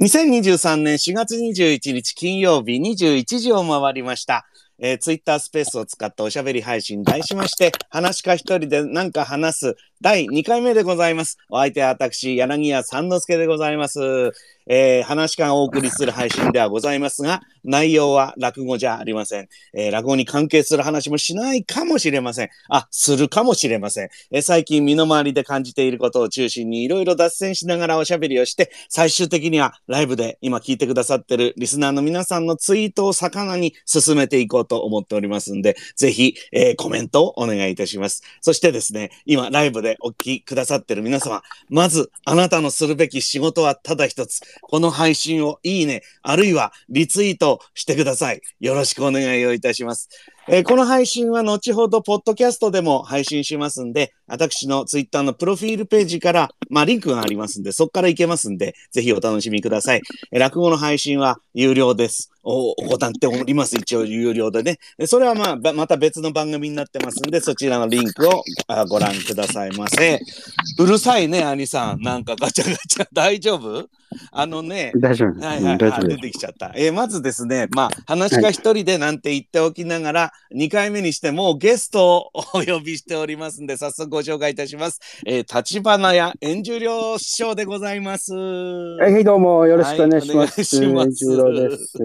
2023年4月21日金曜日21時を回りました。えー、ツイッタースペースを使ったおしゃべり配信題しまして、話か一人で何か話す第2回目でございます。お相手は私、柳家三之助でございます。えー、話し家がお送りする配信ではございますが、内容は落語じゃありません。えー、落語に関係する話もしないかもしれません。あ、するかもしれません。えー、最近身の回りで感じていることを中心にいろいろ脱線しながらおしゃべりをして、最終的にはライブで今聞いてくださってるリスナーの皆さんのツイートを魚に進めていこうと思っておりますんで、ぜひ、えー、コメントをお願いいたします。そしてですね、今ライブでお聞きくださってる皆様、まずあなたのするべき仕事はただ一つ。この配信をいいね、あるいはリツイートしてください。よろしくお願いをいたします。えーこの配信は後ほど、ポッドキャストでも配信しますんで、私のツイッターのプロフィールページから、まあ、リンクがありますんで、そこから行けますんで、ぜひお楽しみください。えー落語の配信は有料です。お、行っております。一応有料でね。それはまあ、また別の番組になってますんで、そちらのリンクをあご覧くださいませ。うるさいね、兄さん。なんかガチャガチャ、大丈夫？あのね、大丈夫。はいはい、あ出。てきちゃった。えーまずですね、まあ、話が一人でなんて言っておきながら、2回目にしてもうゲストをお呼びしておりますんで、早速ご紹介いたします。えー、立花屋円十両師匠でございます。はい、どうもよろしくお願いします。はいお願いします十郎です。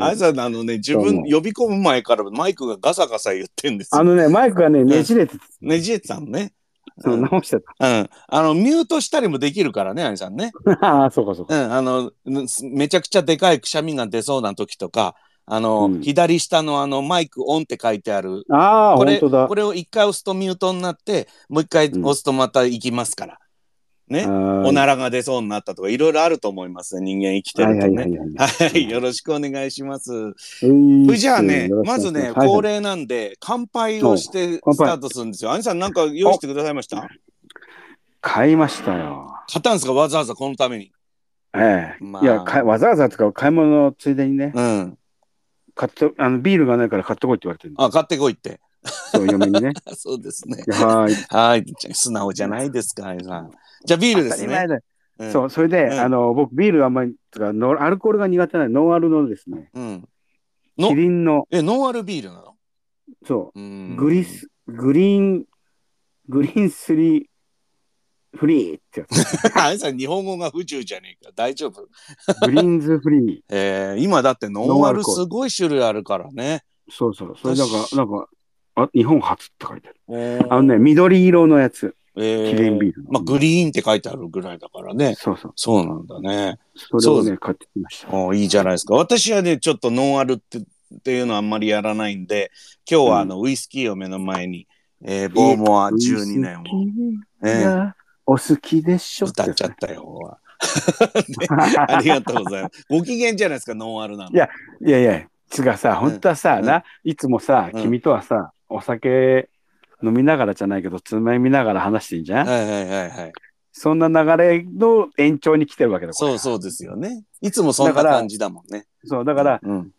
あいさん、あのね、自分呼び込む前からマイクがガサガサ言ってんですよ。あのね、マイクがね、ねじれて、ねじれてたのね。そううん、直してうん。あの、ミュートしたりもできるからね、あいさんね。た。ああ、そうかそうか。うん、あの、ぬめちゃくちゃでかいくしゃみが出そうな時とか、あの、うん左下のあの、マイクオンって書いてある。ああ、これ、本当だこ。れを一回押すとミュートになって、もう一回押すとまた行きますから。ね。おはならが出そうになったとか、いろいろあると思いますね、人間生きてるとね。はいよろしくお願いします。じゃあね、まずね、恒。例なんで、乾杯をしてスタートするんですよ。兄さんなんか用意してくださいました？買いましたよ。買ったんですか？わざわざこのために。ええ。まあいや、かわざわざとか買い物のついでにね、うん。買って、あの、ビールがないから買ってこいって言われてるの。あ、買ってこいって。そう、嫁にね。そうですね。はーい。はい。素直じゃないですか、兄さん。じゃあビールですね。うんそう、それで、うんあの、僕、ビールあんまり、とか、ノンアルコールが苦手なノンアルのですね、うん。のキリンの、え、ノンアルビールなの？そうう、ん。グリス、グリーン、グリーンスリーフリーってやつ。兄さん、日本語が不自由じゃねえか。大丈夫？グリーンズフリー。えー、今だってノンアルすごい種類あるからね。そうそう。それなんか、なんか、あ、日本初って書いてある。ああのね、、緑色のやつ。えキリンビールのまあ、グリーンって書いてあるぐらいだからね。そうそう。そうなんだね。そそれをね、買ってきました。おいいじゃないですか。私はね、ちょっとノンアルってっていうのはあんまりやらないんで、今日はあの、ウイスキーを目の前に、えー、ボーモア12年を、えーがお好きでしょ歌っちゃったよ。ねありがとうございます。ご機嫌じゃないですか、ノンアルなんで。いやいやいや、つがさ、本当はさ、うんな、いつもさ、うん君とはさ、お酒飲みながらじゃないけど、つまみながら話してんじゃん、はいはいはいはい。そんな流れの延長に来てるわけだこれそうそうですよね。いつもそんなだから感じだもんね。そう、だから、うん。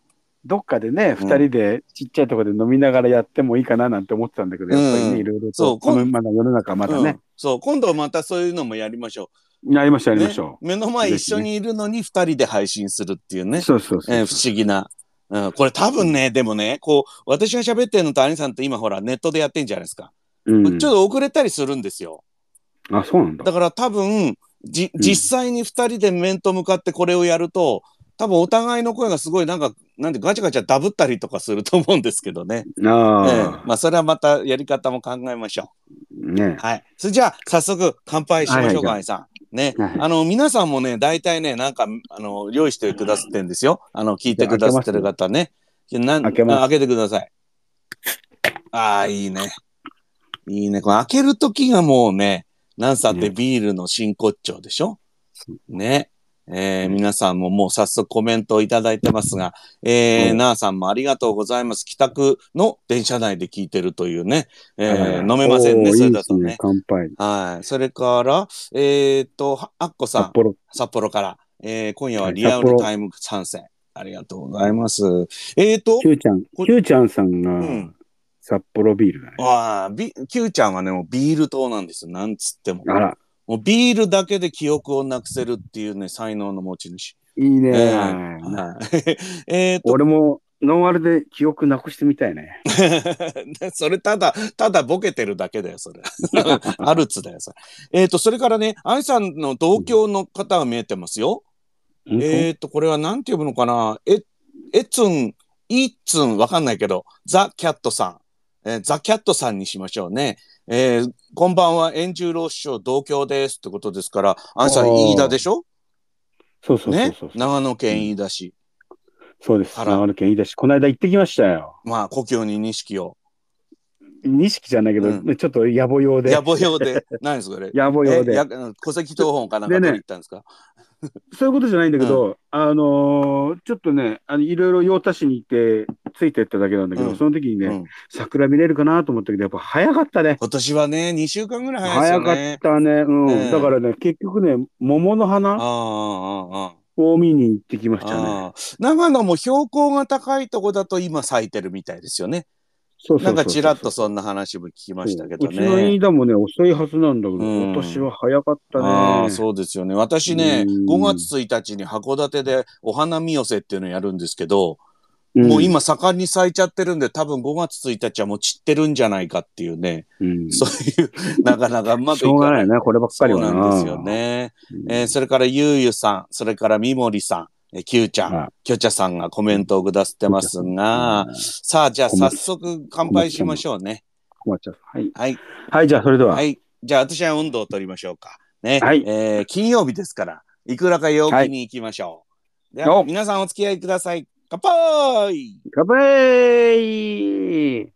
どっかでね、うん二人でちっちゃいところで飲みながらやってもいいかななんて思ってたんだけど、やっぱりうんね、いろいろと、このまだ世の中まだうんね、そう、今度またそういうのもやりましょやりましょう、う。やりましょね目の前一緒にいるのに二人で配信するっていうう。ね。そうそうそう。えー不思議な。うん、これ多分ね、でもね、こう、私が喋ってるのと兄さんって今ほらネットでやってんじゃないですか。うんちょっと遅れたりするんですよ。あ、そうなんだ。だから多分、じ、うん実際に二人で面と向かってこれをやると、多分お互いの声がすごいなんか、なんでガチャガチャダブったりとかすると思うんですけどね。ええあまあそれはまたやり方も考えましょあ、ねう。。はい。それじゃあ早速乾杯しましょうか、はい兄さん。ね。はいあの、皆さんもね、大体ね、なんか、あの、用意してくださってんですよ。あの、聞いてくださってる方ね。なん開け開けてください。ああ、いいね。いいね。これ開けるときがもうね、なんさってビールの真骨頂でしょ？ね。えー皆さんももう早速コメントをいただいてますが、えーうんなあさんもありがとうございます。帰宅の電車内で聞いてるというね。えーはい飲めませんね、それだとねいいです。乾杯。はい。それから、えーっと、はあっこさん、札幌。札幌から、えー今夜ははいリアルタイム参戦。ありがとうございます。えーっと、Q ちゃん、こ Q ちゃんさんうがん。札幌ビールだね。ああ、ビ、Q ちゃんはね、もうビール党なんですよ。なんつっても。あら、もうビールだけで記憶をなくせるっていうね、才能の持ち主。いいね。えーはい えーと、俺もノンアルで記憶なくしてみたいね。それただ、ただボケてるだけだよ、それ。アルツだよ、それ。えっ、と、それからね、愛さんの同郷の方が見えてますよ。えっ、と、これはなんて呼ぶのかな？え、えつん、いっつん、わかんないけど、ザ・キャットさん。えーザ・キャットさんにしましょうね。えーこんばんは、円十郎師匠同郷ですってことですから、愛さん、あー飯田でしょ？そうそうそうねそう。長野県飯田市。そうです。長野県いいだし、この間行ってきましたよ。まあ、故郷に錦を。錦じゃないけど、うちょっと野暮用で。野暮用で。何ですか、これ？野暮用で戸籍謄本かなんか取りに行ったんですか？そういうことじゃないんだけど、あのーちょっとね、あのいろいろ用足しに行って、ついてっただけなんだけど、うんその時にね、うん桜見れるかなと思ったけど、やっぱ早かったね。今年はね、2週間ぐらい早いです早かっ。たね。うん。ねえだからね、結局ね、桃のあ花あ、ああ、を見に行ってきましたね。ああ。長野も標高が高いとこだと今咲いてるみたいですよね。そうそうそうそうなんかちらっとそんな話も聞きましたけどうちのね。飯田もね、遅いはずなんだけど、うん今年は早かったね。ああ、そうですよね。私ね、うん5月1日に函館でお花見寄せっていうのをやるんですけど、んもう、今盛んに咲いちゃってるんで、多分5月1日はもう散ってるんじゃないかっていうね、うん、そういう、なかなかうまくしょういかないい。がなな、こればっかそうりはな。なんですよね。うん。えーそれからゆうゆさん、それからみもりさん、えーきゅうちゃん、はきょちゃさんがコメントをくださってますが、さあ、じゃあ早速乾杯しましょうね。困っちゃう。はい。はい。はい、じゃあ、それでは。はい。じゃあ、私は温度を取りましょうか。ね。はいえー金曜日ですから、いくらか陽気に行きましょう。では、お皆さんお付き合いください。乾杯乾杯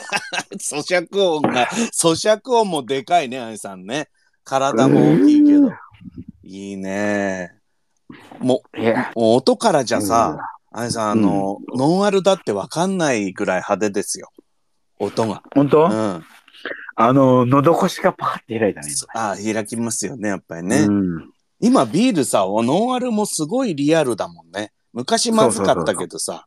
咀嚼音が、咀嚼音もでかいね、あいさんね。体も大きいけど。いいね。もう、音からじゃさ、あいさん、あの、ノンアルだってわかんないぐらい派手ですよ。音が。本当、うん。あの、喉越しがパカって開いたね。ああ、開きますよね、やっぱりね。今うん。今ビールさ、ノンアルもすごいリアルだもんね。昔まずかったけどさ。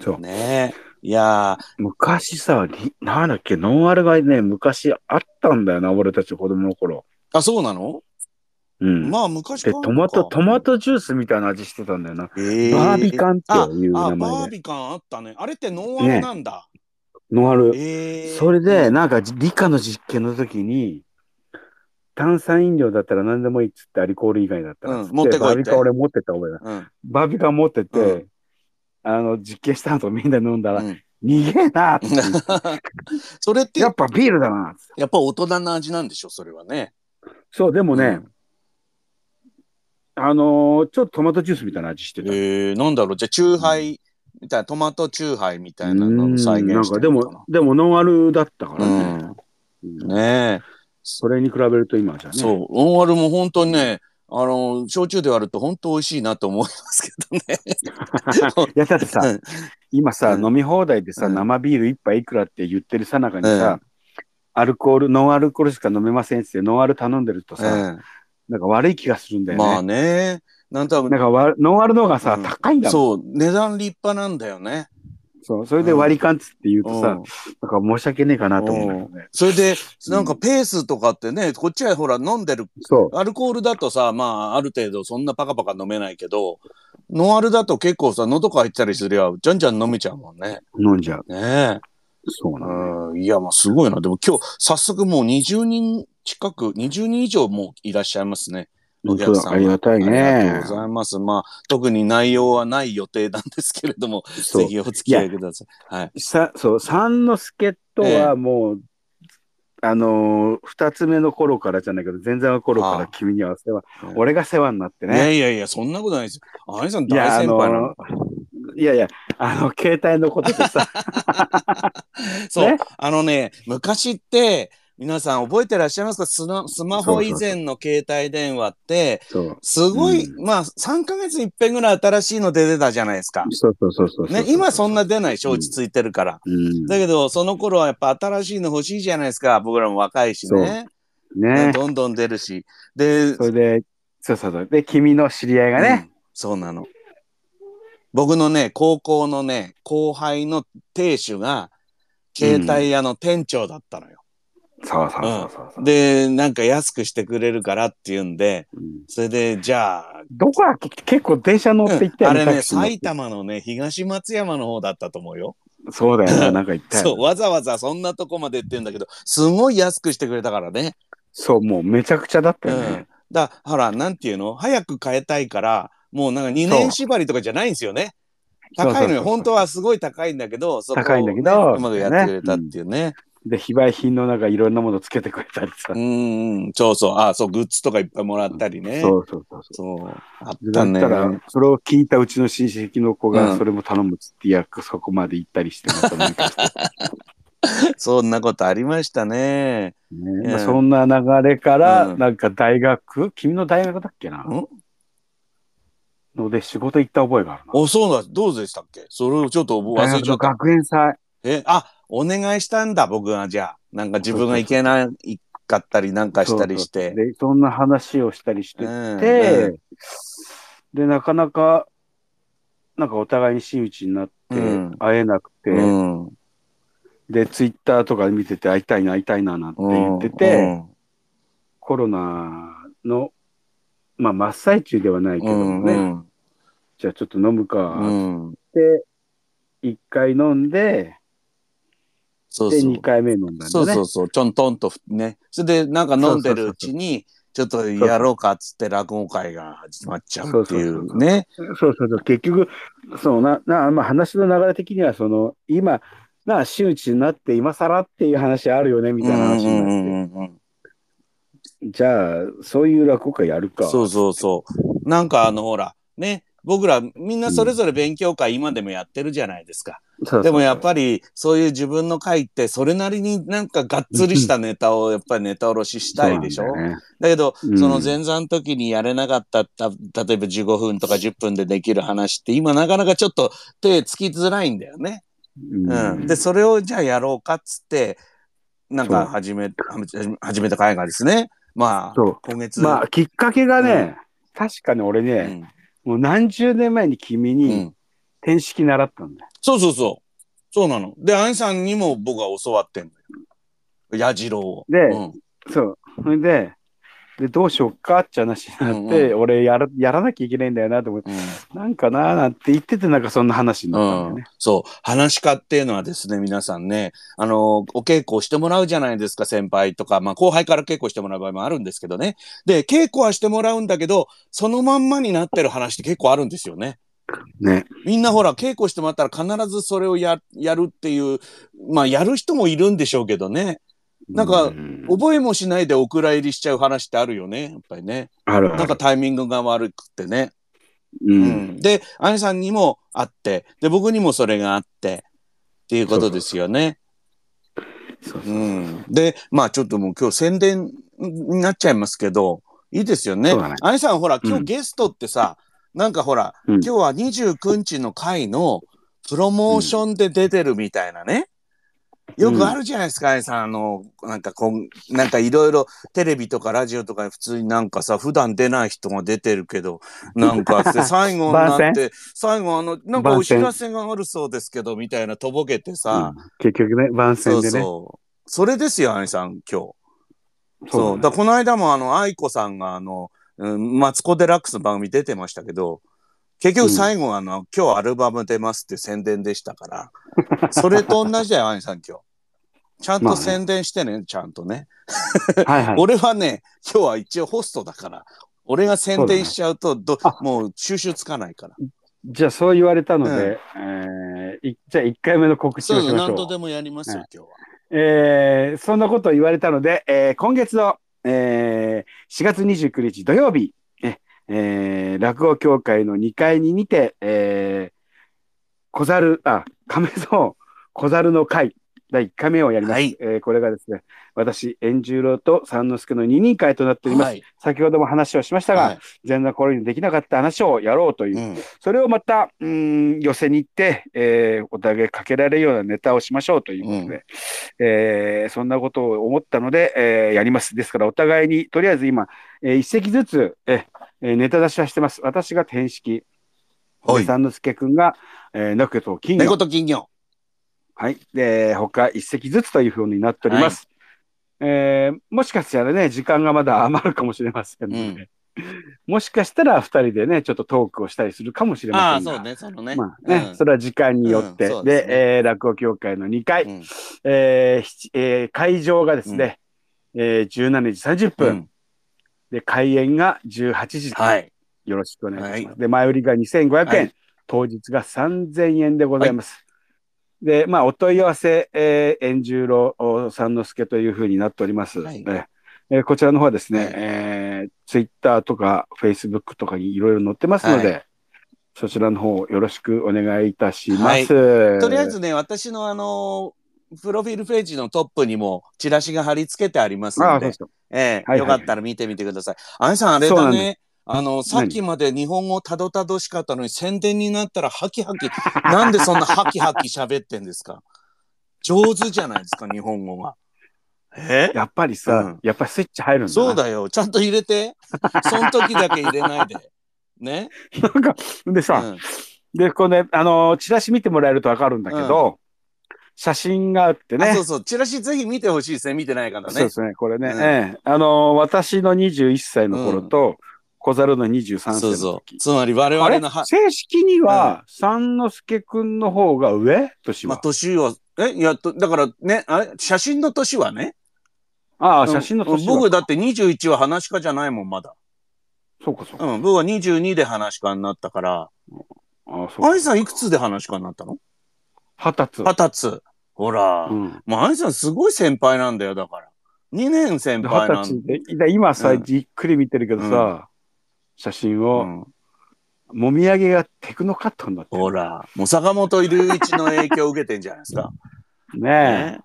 そう。ねえ。いや昔さ、リなんだっけ、ノンアルがね、昔あったんだよな、俺たち子供の頃。ー、あ、そうなの？うん。まあ昔で、トマト、トマトジュースみたいな味してたんだよな。えーバービカンっていうあ、名あバー前で。ビカンあったね。あれってノンアルなんだ。ノンアル。えーそれで、なんか理科の実験の時に、炭酸飲料だったら何でもいいっつって、アルコール以外だったらっつって、うん持ってこいってバービカン俺持ってった覚えだ。うん。バービカン持ってって、うんあの、実験した後みんな飲んだら、うん逃げえなって それってやっぱビールだなやっぱ大人の味なんでしょ、それはね。そう、でもね、うんあのーちょっとトマトジュースみたいな味してた。えー、なんだろう、じゃあ、チューハイみたいな、トマトチューハイみたいなのを再なん現しかでもてるのかな。、でもノンアルだったからね。うんねえ。それに比べると今じゃね。そう、ノンアルも本当にね、あの、焼酎で割ると本当美味しいなと思いますけどね。いや、だってさ、うん今さ、うん飲み放題でさ、うん生ビール一杯いくらって言ってるさなかにさ、アルコール、ノンアルコールしか飲めませんってノンアル頼んでるとさ、えなんか悪い気がするんだよね。えまあね。なんとなんかわノンアルの方がさ、うん高いんだもん。そう、値段立派なんだよね。そう。それで割り勘っつって言うとさ、うんなんか申し訳ねえかなと思うんだよね。それで、なんかペースとかってね、こっちはほら飲んでる、そう。アルコールだとさ、まあ、ある程度そんなパカパカ飲めないけど、ノンアルだと結構さ、喉乾いたりすりゃ、じゃんじゃん飲めちゃうもんね。飲んじゃう。ねえ。そうなん。いや、まあすごいな。でも今日、早速もう20人近く、20人以上もういらっしゃいますね。お客さんはありがたいありねが。とうございます。まあ、特に内容はない予定なんですけれども、ぜひお付き合いください。はい。さそう、三之助とはもう、あのー二つ目の頃からじゃないけど、前座の頃から君には世話、うん俺が世話になっていやね。いやいや、そんなことないですよ。あいさん大先輩なのの。いやいや、あの、携帯のことでさ、そう、ねあのね、昔って、皆さん覚えてらっしゃいますか？スマスマホ以前の携帯電話って。すごい、うまあ、3ヶ月に一遍ぐらい新しいの出てたじゃないですか。そうそうそうそうね、今そんな出ない、承知ついてるから。うん。だけど、その頃はやっぱ新しいの欲しいじゃないですか。僕らも若いしね。ね。どんどん出るし。で、それで、そうそうそう。で、君の知り合いがね、うんそうなの。僕のね、高校のね、後輩の亭主が、携帯屋の店長だったのよ。そうそうそうそうそう。で、なんか安くしてくれるからっていうんで、うんそれで、じゃあ、どこだっけ結構電車乗って行ったよね。あれね、埼玉のね、東松山の方だったと思うよ。そうだよな、なんか行ったよ。そう、わざわざそんなとこまでって言うんだけど、すごい安くしてくれたからね。そう、もうめちゃくちゃだったようんね。。だほら、なんていうの？早く変えたいから、もうなんか2年縛りとかじゃないんですよね。高いのよ。本当はすごい高いんだけど、そこをね高いんだけどうまくやってくれたっていうね。で、非売品のなんかいろんなものつけてくれたりさ。うん、ん、そうそう。あ、そう、グッズとかいっぱいもらったりね。そうそうそうそそう。あっう。たねだった。ら、それを聞いたうちの親戚の子うんがそれも頼むっつって、いや、そこまで行ったりしてまたなんかして そんなことありましたね。ねまあ、そんな流れから、うんなんか大学、君の大学だっけな？んので仕事行った覚えがあるな。お、そうだ。どうでしたっけ？それをちょっと忘れちゃった。学園祭。え、あ、お願いしたんだ、僕がじゃあ。なんか自分が行けないかったりなんかしたりして。で、そんな話をしたりしてうんて、うんで、なかなか、なんかお互いに真打ちになって、うん会えなくて、うん。で、ツイッターとか見てて会いたいな、会いたいな、なんて言ってて、コロナの、まあ、真っ最中ではないけうどもね、んうんじゃあちょっと飲むか、うん。って、一回飲んで、で、そうそう二。回目飲んだんだね。そうそうそう。ちょんとんとね。それでなんか飲んでるうちに、ちょっとやろうかっつって落語会が始まっちゃうっていそうね。そうそうそう。結局、そうな、な、まあ話の流れ的には、その、今、な、真打ちになって今更っていう話あるよね、みたいな話になって。うんうんうんうんじゃあ、そういう落語会やるか。そうそうそう。なんかあのほら、ね、僕らみんなそれぞれ勉強会今でもやってるじゃないですか。そうそうでもやっぱりそういう自分の会ってそれなりになんかがっつりしたネタをやっぱりネタおろししたいでしょ？だよねだけど、うんその前座の時にやれなかったた、例えば15分とか10分でできる話って今なかなかちょっと手つきづらいんだよね。うん。で、それをじゃあやろうかっつって、なんか始め、始めた会がですね。まあ、今月。まあ、きっかけがね、確かに俺うね、んもう何十年前に君うにん。天式習ったんだよ。そうそうそう。そうなの。で、アンさんにも僕は教わってんのよ。矢次郎を。でうんそう。それで、で、どうしよっかって話になって、うん俺やら、やらなきゃいけないんだよなと思って、なんかなーなんて言ってて、なんかそんな話になったんだうんよね。そう。話し家っていうのはですね、皆さんね、あの、お稽古をしてもらうじゃないですか、先輩とか、まあ後輩から稽古してもらう場合もあるんですけどね。で、稽古はしてもらうんだけど、そのまんまになってる話って結構あるんですよね。ね。みんなほら、稽古してもらったら必ずそれをや、やるっていう、まあやる人もいるんでしょうけどね。なんかうん覚えもしないでお蔵入りしちゃう話ってあるよね、やっぱりね。ある。なんかタイミングが悪くってね。う。うんん、で、さんにもあって、で、僕にもそれがあって、っていうことですよね。そうん。で、まあちょっともう今日宣伝になっちゃいますけど、いいですよね。ねアニさんほら、今うん日ゲストってさ、なんかほら、うん今日は29日の回のプロモーションで出てるみたいなね。よくあるじゃないですか、アニさん。あの、なんかこん、なんかいろいろテレビとかラジオとか普通になんかさ、普段出ない人が出てるけど、なんか って最後にな番って、最後あの、なんかお知らせがあるそうですけど、みたいなとぼけてさ、うん結局ね、番そう宣でね。そう。それですよ、アニさん、今日。そう。ねだこの間もあの、愛子さんがあの、うんマツコ・デラックスの番組出てましたけど、結局最後あの、今日アルバム出ますって宣伝でしたから、それと同じだよ、アニさん今日。ちゃんまあねと宣伝してね、ちゃんとね。はいはい。俺はね、今日は一応ホストだから、俺が宣伝しちゃうとど、あもう収集つかないから。じゃあそう言われたので、うんえーいじゃあ1回目の告知をしましょう。何とでもやりますよ、はい今日は。えーそんなことを言われたので、えー今月の、えー4月29日土曜日、ええー落語協会の2階ににて、えー小猿、あ、亀蔵小猿の会第1回目をやります。はいえーこれがですね、私、円十郎と三之助の二人会となっております。はい。先ほども話をしましたが、はい前座頃にできなかった話をやろうといううんそれをまた、うーん、寄せに行って、えーお互いかけられるようなネタをしましょうということで、えーそんなことを思ったので、えーやります。ですから、お互いに、とりあえず今、えー一席ずつ、ええーネタ出しはしてます。私が天式、はい三之助くんが、えー、猫と金魚猫。と金魚。はい。で、他一席ずつというふうになっております。えーもしかしたらね、時間がまだ余るかもしれませんので、もしかしたら二人でね、ちょっとトークをしたりするかもしれああ、ませんが。そうね、そのね。まあね、うんそれは時間によって。うんでねえー落語協会の2回、うんえー七えー会場がですね、えー17時30分、うんで、開演が18時、はい。よろしくお願いします。はで、前売りが2500円、はい当日が3000円でございます。で、まあ、お問い合わせ、えー、円十郎三之助というふうになっております。はいえーえーこちらの方はですね、はいえー、ツイッターとかフェイスブックとかにいろいろ載ってますので、はそちらの方よろしくお願いいたします。はいとりあえずね、私のあのープロフィールページのトップにもチラシが貼り付けてありますのああ、そうで。ええはいはいよかったら見てみてください。あやさん、あれだね。あの、さっきまで日本語たどたどしかったのに宣伝になったらハキハキ。なんでそんなハキハキ喋ってんですか？上手じゃないですか、日本語が。え？やっぱりさ、うんやっぱりスイッチ入るんだな。そうだよ。ちゃんと入れて。その時だけ入れないで。ね？なんか、でさ、うんで、これね、あのーチラシ見てもらえるとわかるんだけど、写真があってね。あそうそう。チラシぜひ見てほしいですね。見てない方ねそうで。すね、これね。うんええあのー私の21歳の頃と、小猿の23歳のそうそう。時。つまり我々のは、正式には、三之助くんの方が上？年まあ、は。年は、え、やっと、だからね、あれ？写真の年はね？ああ、うん写真の年は。僕だって21は話し家じゃないもん、まだ。そうかそうか。うん、僕は22で話し家になったから、ああ、そうか。アイさんいくつで話し家になったの？二十歳。二十歳。ほら、うん。もうアイさんすごい先輩なんだよ、だから。2年先で輩なん二十歳で、で今さ、うんじっくり見てるけどさ、写真を、うんもみあげがテクノカットになってるほら、もう坂本龍一の影響を受けてんじゃないですか。ねえ。ね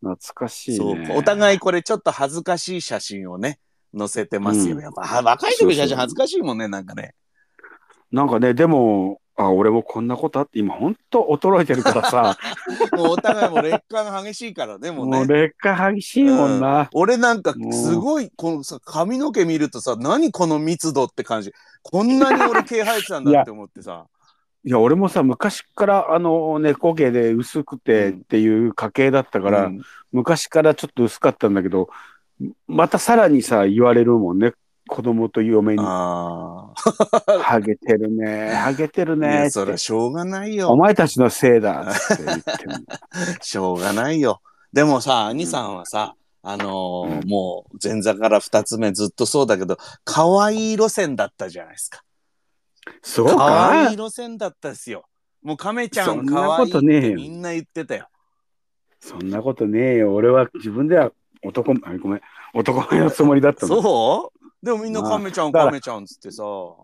懐かしいそうね。お互いこれちょっと恥ずかしい写真をね、載せてますよ。うんやっぱは若い時の写真恥ずかしいもんね、なんかね。なんかね、でも、あ、俺もこんなことあって、今ほんと衰えてるからさ、もうお互いも劣化が激しいからね、もうね。もう劣化激しいもんな。俺なんかすごい、このさ、髪の毛見るとさ、何この密度って感じ。こんなに俺毛生えてたんだって思ってさ。いや、俺もさ、昔からあの、猫毛で薄くてっていう家系だったから、うん昔からちょっと薄かったんだけど、またさらにさ、言われるもんね。子供と嫁に。あハゲてるね、ハゲてるねそれはしょうがないおよ。前たちのせいだって言ってる。しょうがないよ。でもさ、兄さんはさ、あのーうんもう前座から二つ目ずっとそうだけど、可愛い路線だったじゃないですか。そう可か愛い路線だったですよ。もう亀ちゃん可愛いっことねえよてみんな言ってたよ。そんなことねえよ。俺は自分では男、あごめん、男前のつもりだったの。そう？でもみんな亀ちゃん亀ちゃんっつってさ。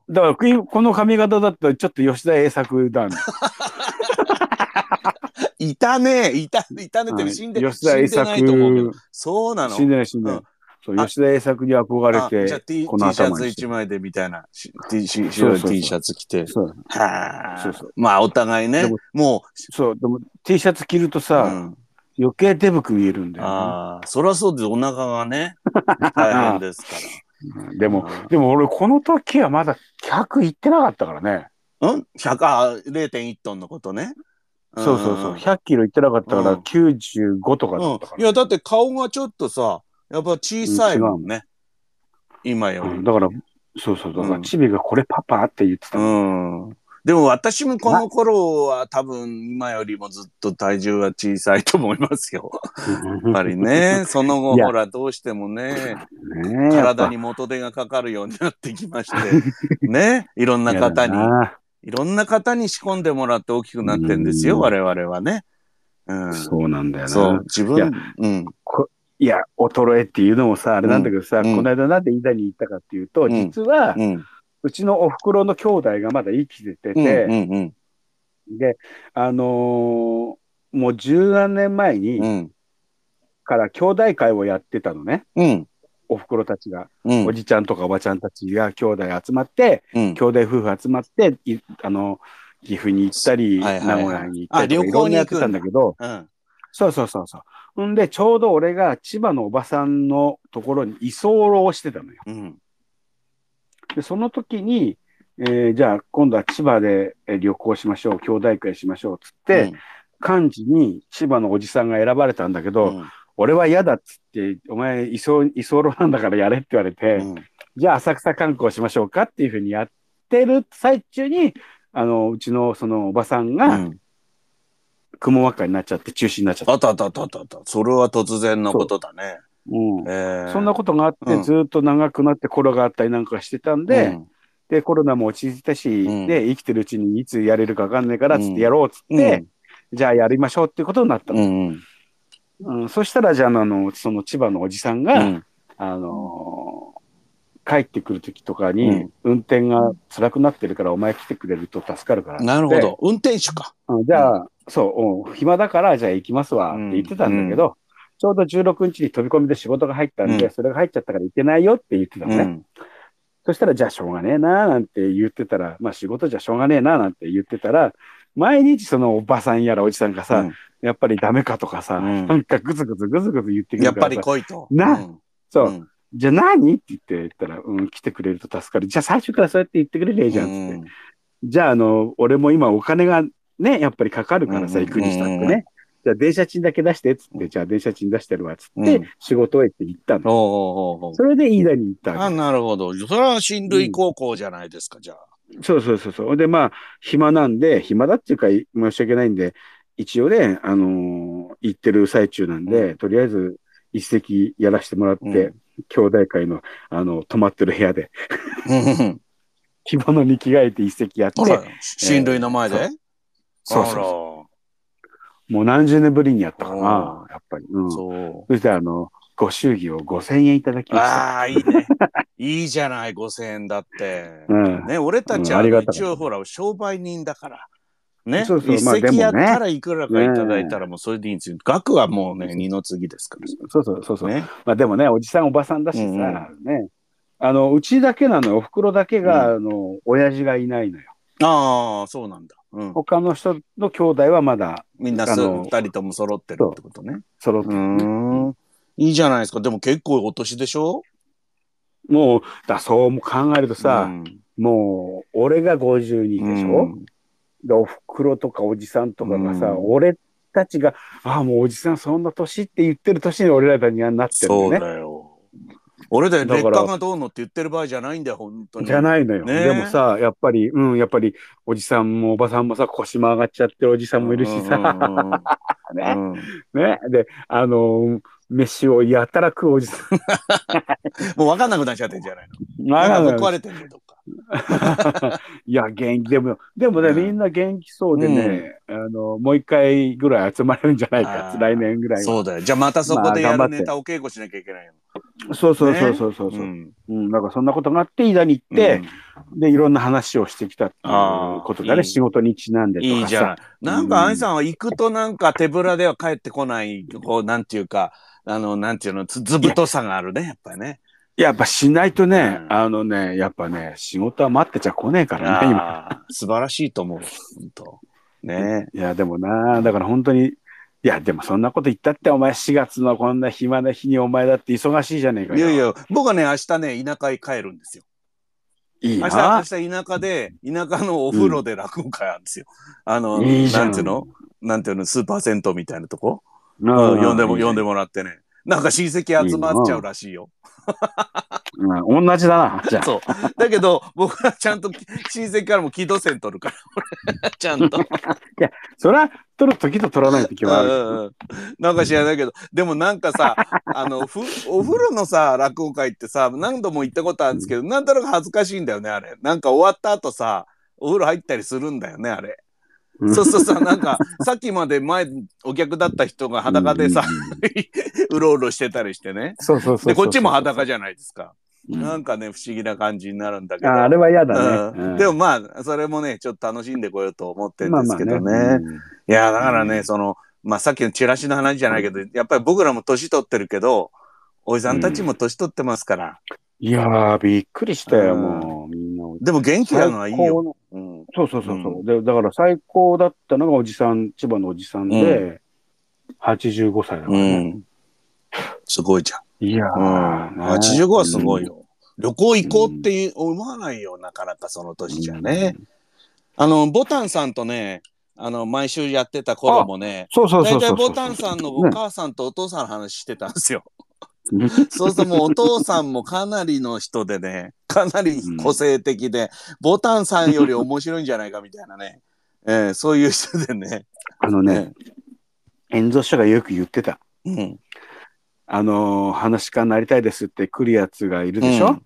だからここの髪型だったらちょっと吉田栄作だね。いたねいた、いたねってはい死んで、吉田栄死んでないと思うけど作。そうなの？死んでない死んでない。そうあ吉田栄作に憧れあじゃあて、T, この T シャツ一枚でみたいな。し T, シャツ着て。そうはあ。そうそうまあお互いねでも、もそう、でも T シャツ着るとう、さ、うん余計デブく見えるんだよ、ああ、そりゃそうです。お腹がね、大変ですかね うんでも、うんでも俺この時はまだ100いってなかったからね。ら。うん ?100、あ、0.1トンのことね。そうそうそう。ん100キロいってなかったからうん95とかだったかうん。いら。や、だって顔がちょっとさ、やっぱ小さいもんね。今より。うんだから、そうそう、だからうんチビがこれパパって言ってたうの。ん。でも私もこの頃は多分今よりもずっと体重は小さいと思いますよ。やっぱりね、その後ほらどうしてもね、ね体に元手がかかるようになってきまして、ね、いろんな方にいろんな方に仕込んでもらって大きくなってんですよ、うん我々はね。うん。そうなんだよそうな。、自分、うん。いや、衰えっていうのもさ、あれなんだけどさ、うんこの間なんで伊田に行ったかっていうと、ん実は、うん。うちのお袋の兄弟がまだ生きててうん。て、うん。で、あのーもう十何年前に、うん。から兄弟会をやってたのね、うん。お袋たちが、うん。おじちゃんとかおばちゃんたちが兄弟集まって、うん。兄弟夫婦集まって、いあの、岐阜に行ったり、はいはいはい名古屋に行ったり旅行にやってたんだけど、うん。そうそうそうそう。んで、ちょうど俺が千葉のおばさんのところに居候をしてたのよ。うん。で、その時に、えーじゃあ今度は千葉でえー旅行しましょう、兄弟会しましょう、つって、幹事に千葉のおじさんが選ばれたんだけど、うん。俺は嫌だっつって、お前、居候、居候なんだからやれって言われて、うん。じゃあ浅草観光しましょうかっていうふうにやってる最中に、あの、うちのそのおばさんうがん。雲輪っかになっちゃって中止になっちゃったあったあったあったあった。それは突然のことだね。うん。えー。そんなことがあって、うん。ずっと長くなってコロがあったりなんかしてたんで、うん。で、コロナも落ち着いたし、うん。で、生きてるうちにいつやれるかわかんないから、つっうんてやろうっつって、じゃあやりましょうっていうことになったの。うんそしたら、じゃあ、あの、その千葉のおじさんが、うん。あのー帰ってくる時とかに、うん。運転が辛くなってるから、お前来てくれると助かるからなるほど。運転手か。うん。じゃあ、そう、うん。暇だから、じゃあ行きますわって言ってたんだけど、ちょうど16日に飛び込みで仕事が入ったんで、うんそれが入っちゃったから行けないよって言ってたのね。うんそしたら、じゃあしょうがねえなーなんて言ってたら、まあ仕事じゃしょうがねえなーなんて言ってたら、毎日そのおばさんやらおじさんがさ、うんやっぱりダメかとかさ、うんなんかぐずぐずぐずぐず言ってくやっぱり来いと。なうんそう、うんじゃあ何って言って言ったら、うん、来てくれると助かる。じゃあ最初からそうやって言ってくれりゃいいじゃんって。うんじゃあ、あの、俺も今お金がね、やっぱりかかるからさ、うん行くにしたってね。じゃあ電車賃だけ出してっつって、じゃあ電車賃出してるわっつって、うん。仕事へって行ったの。おうおうおうおう。それで飯田に行ったわあ、け。なるほど。それは親類高校じゃないですか、じゃあ。そうそうそうそう。で、まあ、暇なんで、暇だっていうか、申し訳ないんで、一応ね、あのー行ってる最中なんで、うとりあえず一席やらせてもらって、うん。兄弟会の、あの、泊まってる部屋で、うん。着物に着替えて一席やって、ほら、親類の前で？そう。そうそう。もう何十年ぶりにやったかな、やっぱり。うん。そそう。して、あの、ご祝儀を5000円いただきました。ああ、いいね。いいじゃない、5000円だって。うんね、俺たちはうん一応ほら、商売人だから。ね、そうそう一席やったらいくらかいただいたらもうそれでいいんですよ。額はもうね、二の次ですから。そうそうそうそう。ね。まあでもね、おじさんおばさんだしさ、うんね。あの、うちだけなのよ。お袋だけが、あの、親父がいないのよ。ああ、そうなんだ。うん。他の人の兄弟はまだみんなすあの二人とも揃ってるってことね。う揃ってる、ね。いいじゃないですか。でも結構お年でしょ？もう、だそう考えるとさ、うんもう、俺が52でしょ、で、お袋とかおじさんとかがさ、うん俺たちが、ああ、もうおじさんそんな年って言ってる年に俺らにはなってるそう。だよ。俺だよ、劣化がどうのって言ってる場合じゃないんだよ、本当に。じゃないのよ。ねでもさ、やっぱり、うん、やっぱり、おじさんもおばさんもさ、腰も上がっちゃってるおじさんもいるしさ、ね。うんね。で、あのー飯をやたら食うおじさん。もう分かんなくなっちゃってんじゃないの？ななんんかか壊れてんのど。いや、元気、でも、でもね、うんみんな元気そうでね、あの、もう一回ぐらい集まれるんじゃないか来年ぐらいは。そうだよ。じゃあまたそこでやまあ頑張ってるネタお稽古しなきゃいけないよ。そうそうそうそうそう。ううんうん、だからそんなことがあって、飯田に行って、で、いろんな話をしてきたっていうことがね、仕事にちなんでとかさ。いいじゃない。なんか、愛さんは行くとなんか手ぶらでは帰ってこない、こう、なんていうか、あの、なんていうの、つずぶとさがあるね、やっぱりね。やっぱしないとね、うんあのね、やっぱね、仕事は待ってちゃ来ねえからね、今。あー素晴らしいと思う。本当ねいや、でもな、だから本当に、いや、でもそんなこと言ったって、お前4月のこんな暇な日にお前だって忙しいじゃねえかよ。いやいや、僕はね、明日ね、田舎へ帰るんですよ。いい明日、な。明日田舎で、田舎のお風呂で落語会あるんですよ。あの、いいじゃんなんていうの？なんていうの？スーパー銭湯みたいなとこ、ううん、呼んでも、呼んでもらってね。なんか親戚集まっちゃうらしいよ。うん、同じだな、じゃあ。そう。だけど、僕はちゃんと親戚からも木戸線取るから、俺 ちゃんと。それは、取る時と取らない時はある。うんうんうんなんか知らないけど、でもなんかさ、あの、ふお風呂のさ、落語会ってさ、何度も行ったことあるんですけど、なんとなく恥ずかしいんだよね、あれ。なんか終わった後さ、お風呂入ったりするんだよね、あれ。うんそうそうそう、なんか、さっきまで前、お客だった人が裸でさ、う ろうろしてたりしてね。そうそうそう。で、こっちも裸じゃないですか。うんなんかね、不思議な感じになるんだけど。ああれは嫌だね。うんうんでもまあ、それもね、ちょっと楽しんでこようと思ってるんまあまあですけどね。ね。いや、だからね、うんその、まあさっきのチラシの話じゃないけど、やっぱり僕らも年取ってるけど、おじさんたちも年取ってますから。いやー、びっくりしたよ、うんもう、みんな。でも元気なのはいいよ。うん。そうそうそうそう、で。だから最高だったのがおじさん、千葉のおじさんで、85歳だかうらね。ん。すごいじゃん。いやうん。ー、ね85はすごい。よ。旅行行こうっていう思わないよ、なかなかその年じゃね。あの、ボタンさんとね、あの、毎週やってた頃もね、そうそうそうそう。大体ボタンさんのお母さんとお父さんの話してたんですよ。そうするともうお父さんもかなりの人でね、かなり個性的で、ボタンさんより面白いんじゃないかみたいなね、えーそういう人でね。あのね、遠藤師匠がよく言ってた。うん。あのー、話し家になりたいですって来るやつがいるでしょ、うん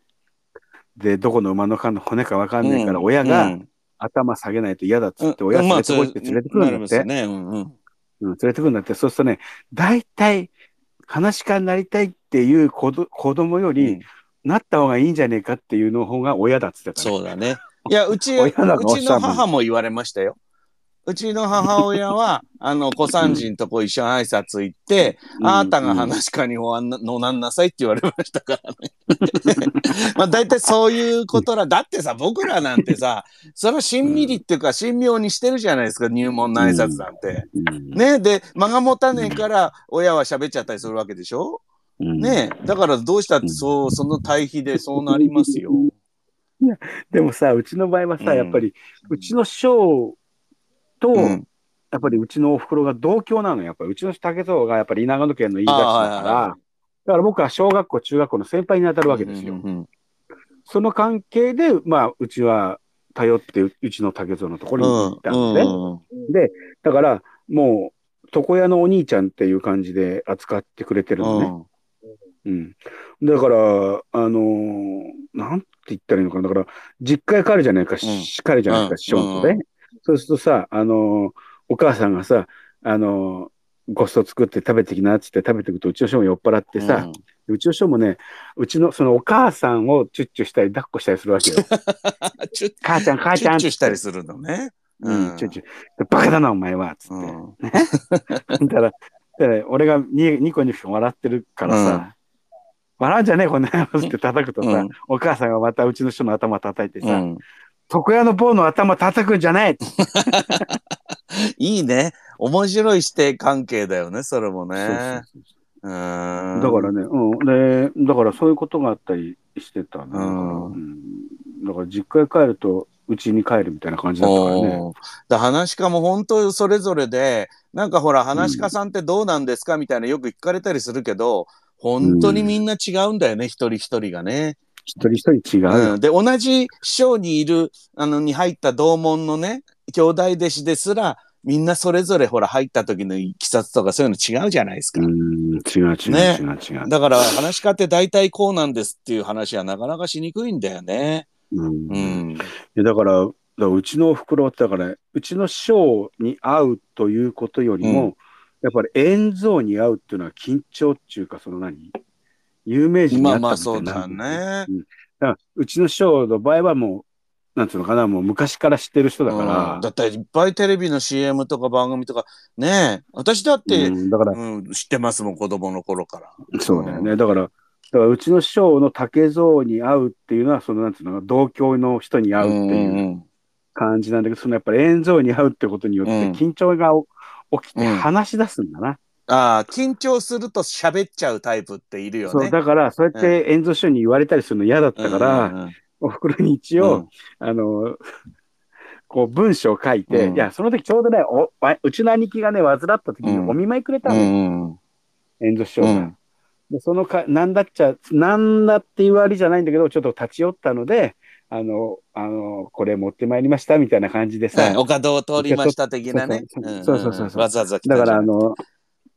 で、どこの馬のかの骨かわかんないから、親がうん頭下げないと嫌だっつって、親連れてこいって連れてくるんだって。うんうん。うん、連れてくるんだって。そうするとね、大体、話し家になりたいっていう子ど子供より、うんなった方がいいんじゃねえかっていうの方が親だっつってた、ね。そうだね。いや、うち、うちの母も言われましたよ。うちの母親は、あの、小三治のとこ一緒に挨拶行って、うんあなたが話し家におんなのなんなさいって言われましたからね。まあ大体そういうことら、だってさ、僕らなんてさ、それはしんみりっていうか、神妙にしてるじゃないですか、入門の挨拶なんて。うんねで、間が持たねえから、親は喋っちゃったりするわけでしょ？うん。ねだからどうしたって、そう、その対比でそうなりますよ。でもさ、うちの場合はさ、うん。やっぱり、うちの師匠と、うん。やっぱりうちのお袋が同郷なのよ。やっぱりうちの竹蔵がやっぱり長野県の飯田市だから、だから僕は小学校、中学校の先輩に当たるわけですよ。うんうんうん。その関係で、まあ、うちは頼ってう、うちの竹蔵のところに行ったので、うんで、だから、もう、床屋のお兄ちゃんっていう感じで扱ってくれてるのね。うん。だから、あのーなんて言ったらいいのかな。だから、実家へ帰るじゃないか、し帰るじゃないか、うん師匠とね。そうするとさ、あのーお母さんがさ、あのーごちそう作って食べてきなっつって食べてくと、うちの師匠も酔っ払ってさ、うちの師匠もね、うちのそのお母さんをチュッチュしたり抱っこしたりするわけよ。母ちゃん、母ちゃんチュッチュしたりするのね。うん、チュッチュ。でバカだな、お前は、つって。うん だから、で俺がニニコニコ笑ってるからさ、笑うんじゃねえ、こんなやつって叩くとさ、うんお母さんがまたうちの人の頭叩いてさ、うん床屋の坊の頭叩くんじゃない いいね。面白い師弟関係だよね、それもね。だからね、うん。で、だからそういうことがあったりしてたな。うんうんだから実家へ帰ると、うちに帰るみたいな感じだったからね。だ話し家も本当それぞれで、なんかほら、話し家さんってどうなんですかみたいなよく聞かれたりするけど、本当にみんな違うんだよね、一人一人がね。一人一人違うよ。うん、で、同じ師匠にいる、あの、に入った同門のね、兄弟弟子ですら、みんなそれぞれほら入った時のいきさつとかそういうの違うじゃないですか。うん、違う違うね違う違う。だから話し家って大体こうなんですっていう話はなかなかしにくいんだよね。うんうん。いやだから、だからうちのお袋ってだから、うちの師匠に会うということよりも、うんやっぱり円蔵に会うっていうのは緊張っていうか、その何？有名人にまあ会ったまあそうみたいになるだね。うん。だからうちの師匠の場合はもう、なんつうのかな、もう昔から知ってる人だから、うん。だっていっぱいテレビの CM とか番組とか、ね。え、私だって、うんだから、うん、知ってますもん、子供の頃から。そうだよね。だから、だからうちの師匠の竹蔵に会うっていうのは、そのなんつうのかな、同郷の人に会うっていううん感じなんだけど、そのやっぱり円蔵に会うってことによってうん。緊張が起きてうん。話し出すんだな。ああ、緊張すると喋っちゃうタイプっているよそう、ね。だから、そうやって円蔵師匠に言われたりするの嫌だったから、うんうんうん。お袋に一応、あの、こう文章を書いて、うん。いや、その時ちょうどね、おわうちの兄貴がね、患った時にうん。お見舞いくれたうの、んうん。円蔵師匠が。うん。でそのか、なんだっちゃ、なんだって言われじゃないんだけど、ちょっと立ち寄ったので、あの、あの、これ持ってまいりましたみたいな感じでさ、はい、お門を通りました的なね。そううんそうそうそうそう。わざわざ来ただからあの、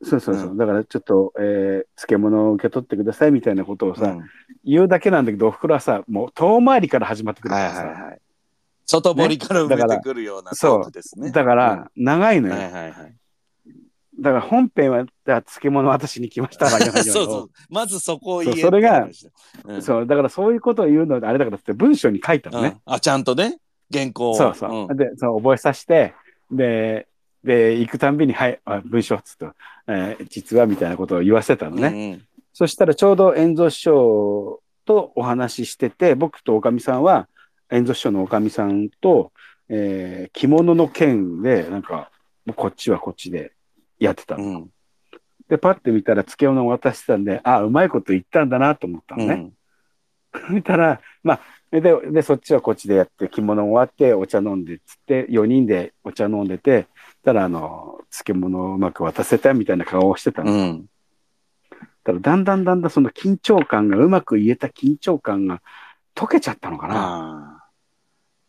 そうそうそう、うだからちょっと、えー漬物を受け取ってくださいみたいなことをさ、うん。言うだけなんだけど、おふくろはさ、もう遠回りから始まってくるかはいらさ、はいはい。外堀から埋めてくるようなトークですね。だから、長いのよ。はいはいはい。だから本編は、漬物渡しに来ました そうそう。まずそこを言えそれがうんそう、だからそういうことを言うのであれだからって文章に書いたのね。うんあ、ちゃんとね、原稿を。そうそう。んで、そう覚えさせて、で、で、行くたんびに、はい、あ文章っつって、えー実はみたいなことを言わせたのね。うんそしたらちょうど遠蔵師匠とお話ししてて、僕とおかみさんは、遠蔵師匠のおかみさんと、えー着物の件で、なんか、こっちはこっちでやってたの。うんで、パッて見たら漬物渡してたんで、あ、うまいこと言ったんだなと思ったのね。うん 見たら、まあ、で、で、そっちはこっちでやって、着物終わって、お茶飲んでっつって、4人でお茶飲んでて、たら、あの、漬物をうまく渡せたみたいな顔をしてたの。うん。ただ、だんだんだんだんその緊張感が、うまく言えた緊張感が溶けちゃったのかな。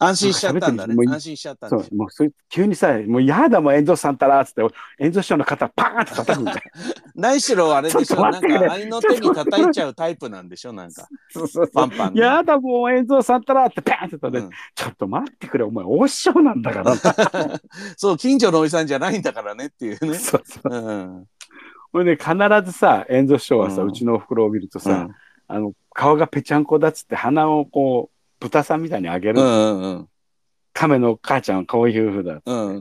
安心しちゃったんだね安心しちゃったんだそう、もうそれ急にさ、もうやだもん、遠藤さんたらっつって、遠藤師匠の肩パーンって叩くんだよ。何しろあれでしちょょなんか愛の手に叩いちゃうタイプなんでしょなんか。そうそうパンパンねやだもん、遠藤さんたらってパーンって叩いて、うんちょっと待ってくれ、お前、大師匠なんだから。そう、近所のおじさんじゃないんだからねっていうね。そうそう。うん。これね、必ずさ、遠藤師匠はさ、ううんちのお袋を見るとさ、うんあの、顔がぺちゃんこだっつって鼻をこう、豚さんみたいに上げる。うんうん亀の母ちゃんはこういう風だ。うん。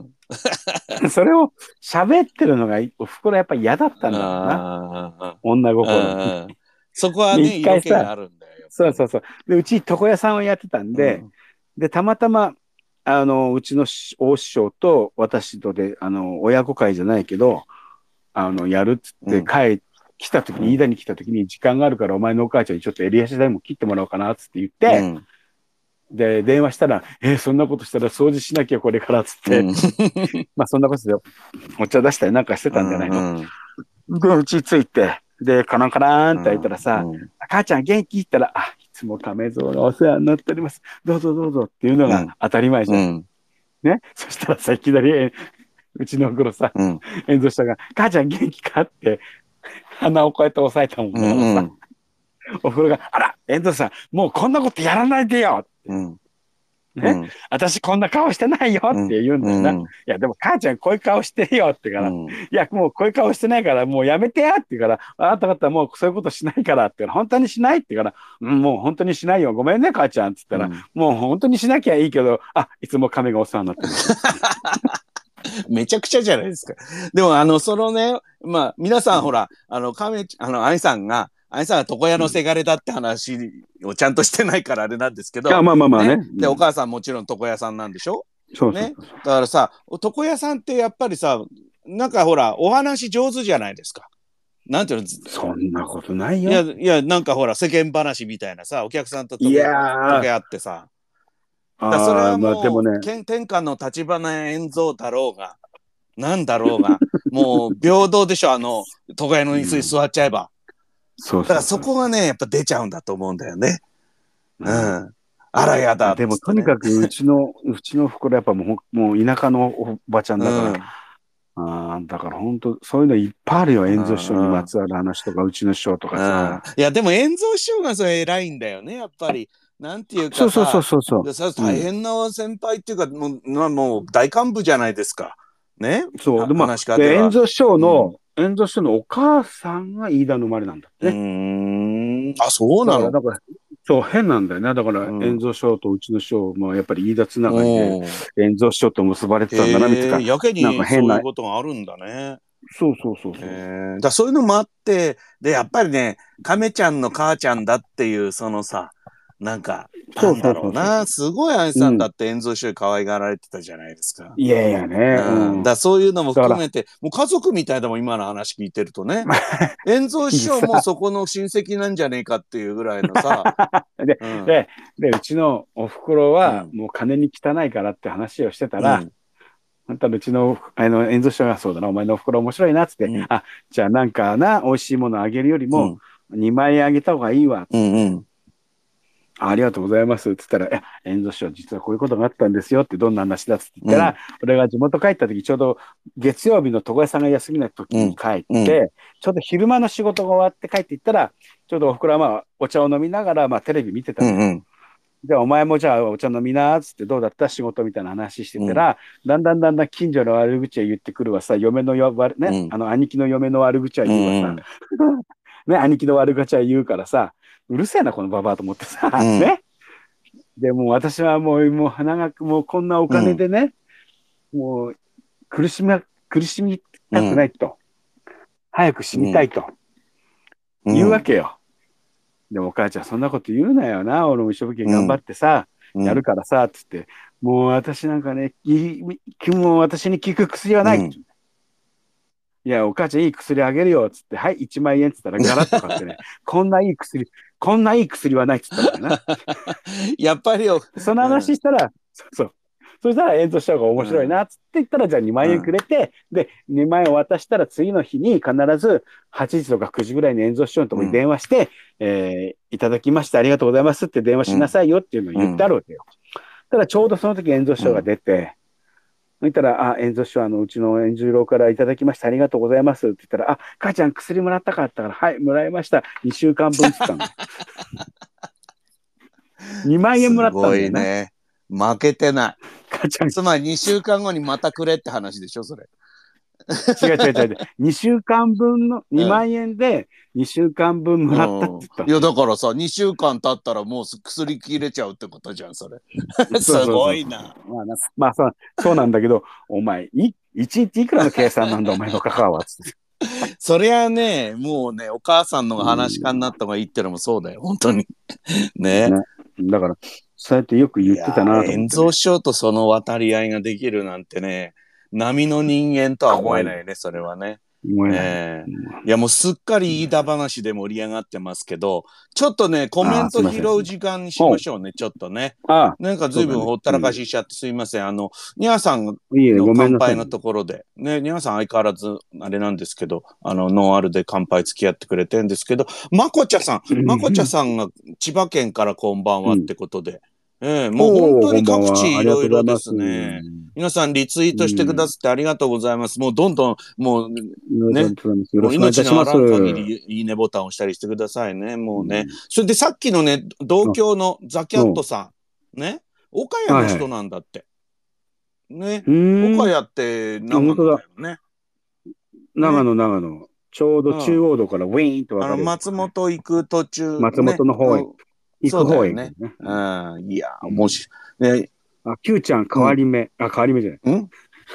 うん。それを喋ってるのが、お袋やっぱ嫌だったんだろうな。ああ女心そこはね、一回さ色気があるんだよ。そうそうそう。で、うち床屋さんをやってたんで、で、たまたま、あの、うちのし大師匠と私とで、あの、親子会じゃないけど、あの、やるっつってうん帰、来た時に、飯田に来た時に、時間があるからお前のお母ちゃんにちょっと襟足代も切ってもらおうかなっつって言って、うんで、電話したら、えーそんなことしたら掃除しなきゃこれからっつって、うん。まあそんなことでお茶出したりなんかしてたんじゃないの？うんで、うち着いて、で、カランカラーンって開いたらさ、うん母ちゃん元気？ったら、あ、いつも亀蔵がお世話になっております。どうぞどうぞっていうのうん。が当たり前じゃん。うん。ね？そしたらさ、いきなり、えうちのおさ、うん。遠藤したが、母ちゃん元気か？って、鼻をこうやって押さえたもんうだからさ、んおふくろが、あら、遠藤さん、もうこんなことやらないでようんね、私こんな顔してないよって言うんだよな。いや、でも母ちゃんこういう顔してるよってから、いや、もうこういう顔してないから、もうやめてやって言うから、あなた方もうそういうことしないからって本当にしないって言うから、うん、もう本当にしないよ。ごめんね、母ちゃんって言ったら、もう本当にしなきゃいいけど、あ、いつも亀がお世話になってる。めちゃくちゃじゃないですか。でも、あの、そのね、まあ、皆さん、ほら、あの、亀、あの、愛さんが、愛さんが床屋のせがれだって話をちゃんとしてないからあれなんですけど。あまあまあまあね。で、お母さんもちろん床屋さんなんでしょ？そうねだからさ、床屋さんってやっぱりさ、なんかほら、お話上手じゃないですか。なんていうの？そんなことないよ。いや、いや、なんかほら、世間話みたいなさ、お客さんといやー床屋ってさ。だそれはもう、あでもね、天天下の立花円蔵だろうが、なんだろうが、もう平等でしょ、あの、床屋の椅子に座っちゃえば。そうだからそこがね、やっぱ出ちゃうんだと思うんだよね。うん。あらやだでもとにかくうちの、うちの袋やっぱもうもう田舎のおばちゃんだから、うんあーだから本当そういうのいっぱいあるよ。遠蔵師匠にまつわる話とか、うちの師匠とかさ。いや、でも、円蔵師匠がそれ偉いんだよね、やっぱり。なんていうかさ。そうそうそうそうそう。でさ大変な先輩っていうか、もう、まあもう大幹部じゃないですか。ね？そう。でも、話し方はで遠蔵師匠の、遠蔵師匠のお母さんが飯田の生まれなんだってうね。ーん。あ、そうなの？だから、そう、変なんだよね。だから、うん遠蔵師匠とうちの師匠、まあ、やっぱり飯田つながりで、おー遠蔵師匠と結ばれてたんだな、みたいな。やけにそうか変ないうことがあるんだね。そうそうそうそう。えーだそういうのもあって、で、やっぱりね、亀ちゃんの母ちゃんだっていう、そのさ、なんか、なんだろうな、すごい愛さんだって遠蔵師匠に可愛がられてたじゃないですか。いやいやね。だそういうのも含めて、もう家族みたいだもん、今の話聞いてるとね。遠蔵師匠もそこの親戚なんじゃねえかっていうぐらいのさ。でうん。でで、うちのお袋は、うん。もう金に汚いからって話をしてたら、うん。あんたのうちの、あの、遠藤師匠がそうだな、お前のお袋面白いな、つって、うん。あ、じゃあなんかな、美味しいものあげるよりも、2万円あげた方がいいわ、うんうんあありがとうございます、って言ったら、いや、遠藤師匠、実はこういうことがあったんですよって、どんな話だっつって言ったら、俺が地元帰った時、ちょうど月曜日の床屋さんが休みの時に帰って、うん。うん。ちょうど昼間の仕事が終わって帰っていったら、ちょうどお袋はまあ、お茶を飲みながら、まあ、テレビ見てたじゃあお前もじゃあお茶飲みなーっつってどうだった仕事みたいな話してたら、だんだんだんだん近所の悪口は言ってくるわさ、嫁のよ悪ね、うん。あの兄貴の嫁の悪口は言うわさ、ね、兄貴の悪口は言うからさ、うるせえな、このババアと思ってさ、うんね。でもう私はもう、もう鼻がく、もうこんなお金でね、もう苦しみ、苦しみたくないと。早く死にたいと。うん言うわけよ。でもお母ちゃんそんなこと言うなよな。俺も一生懸命頑張ってさ、うんやるからさ、つって。もう私なんかね、も私に効く薬はない。うんいや、お母ちゃんいい薬あげるよ、つって、はい、1万円っつったらガラッと買ってね、こんないい薬、こんないい薬はないっつったんだよな。やっぱりよ、その話したら、そうそう。そしたら演奏した方が面白いな、つって言ったら、じゃあ2万円くれて、で、2万円渡したら次の日に必ず8時とか9時ぐらいに演奏師匠のところに電話して、えーいただきました、ありがとうございますって電話しなさいよっていうのを言ってあるわけよ。ただちょうどその時演奏師匠が出て、そしたら、あ、演奏師匠、あの、うちの演十郎からいただきました、ありがとうございますって言ったら、あ、母ちゃん薬もらったかったから、はい、もらいました。2週間分って言ったの。2万円もらったんすごだよね。いね。負けてな母ちゃんい。つまり2週間後にまたくれって話でしょ、それ。違う違う違う違う。2週間分の、2万円で2週間分もらったって言ったうんいや、だからさ、2週間経ったらもう薬切れちゃうってことじゃん、それ。すごいな。まあな、まあそう、そうなんだけど、お前、い、一日いくらの計算なんだ、お前の母は。そりゃね、もうね、お母さんのが話し家になった方がいいってのもそうだよ、本当に。ね。ねだから、そうやってよく言ってたなと思ってね、いや演奏師匠とその渡り合いができるなんてね、波の人間とは思えないね、それはね。思えないええいやもうすっかり飯田話で盛り上がってますけど、ちょっとね、コメント拾う時間にしましょうね、ちょっとね。ああ、なんか随分ほったらかししちゃってすいません。あの、ニャーさんの。乾杯のところで、ね、ニャーさん相変わらず、あれなんですけど、あの、ノンアルで乾杯付き合ってくれてるんですけど、まこちゃさん、まこちゃさんが千葉県からこんばんはってことで、ええもう本当に各地いろいろですね。。皆さんリツイートしてくださってありがとうございます。もうどんどん、もう、ね。もう命のあ。らん限りいいねボタンを押したりしてくださいね。もうね。それでさっきのね、同郷のザ・キャットさん、ね、岡谷の人なんだって。ねう。ん。岡谷って長野だよね。長野、長野。ちょうど中央道からウィーンと分あの、かれる。松本行く途中、ね。松本の方へうん行く方へ行くそうねね。うん。いや、もし、ね、あ、Q ちゃん、変わり目。あ、変わり目じゃない。ん？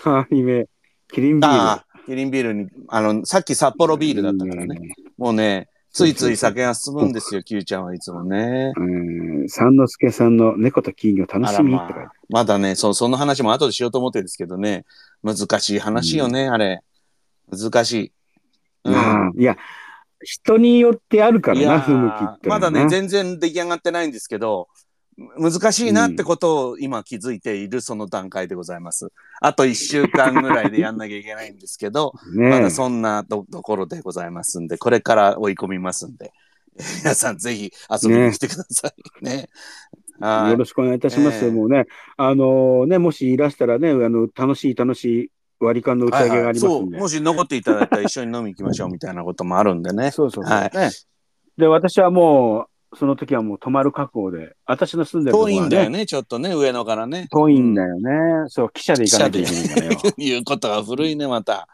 変わり目。キリンビール。キリンビールに、あの、さっき札幌ビールだったからね。もうね、ついつい酒が進むんですよ、Q ちゃんはいつもね。うん。三之助さんの猫と金魚楽しみって書いてまあ、まだね、そその話も後でしようと思ってるんですけどね、難しい話よね、あれ。難しい。うんいや、人によってあるからな、不向きーって。まだね、全然出来上がってないんですけど、難しいなってことを今気づいているその段階でございます。あと1週間ぐらいでやんなきゃいけないんですけど、ねまだそんなとところでございますんで、これから追い込みますんで、皆さんぜひ遊びに来てくださいね。はいよろしくお願いいたします。ええもうね、あのね、もしいらしたらね、あの、楽しい楽しい割り勘の打ち上げがありますそう、んで。もし残っていただいたら一緒に飲み行きましょうみたいなこともあるんでね。そうそうそう。はいねで、私はもう、その時はもう泊まる覚悟で、私の住んでるとこはね、いんだよね、ちょっとね、上野からね。遠いんだよね。そう、汽車で行かなきゃいけないからよ。いうことが古いね、また。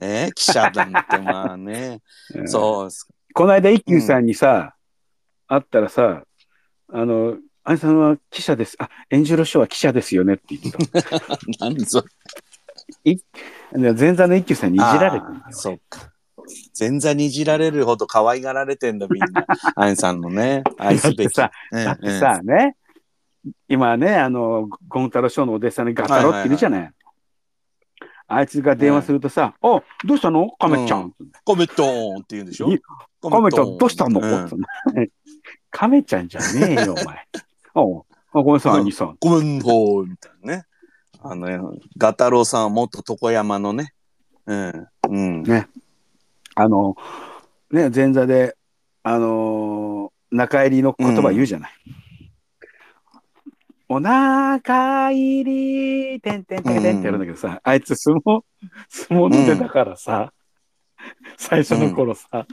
えー、記者なんてまあね。う んそう。この間、一休さんにさ、会ったらさ、あの、あいさんは記者です。あ、エンジェルショーは記者ですよねって言ってた。何そで前座の一休さんにいじられてるんだよそうか。前座にいじられるほど可愛がられてんだ、みんな。アインさんのね、愛すべき。だうんだってさ、ね、今ね、あの、ゴン太郎師匠のお弟子さんにガタロっているじゃない。あいつが電話するとさ、おどうしたの？カメちゃん。コメットーンって言うんでしょ？いカメちゃん、どうしたの、うんカメちゃんじゃねえよ、お前。おうあごめんなさ兄さん。ごめんほーみたいなね。あの、ガタロウさんはもっと床山のね。うん。うん。あの、ね、前座で、あのー中入りの言葉言うじゃない。お腹入り、てんてんてんてんってやるんだけどさ、あいつ相撲、相撲の出だからさ、最初の頃さ、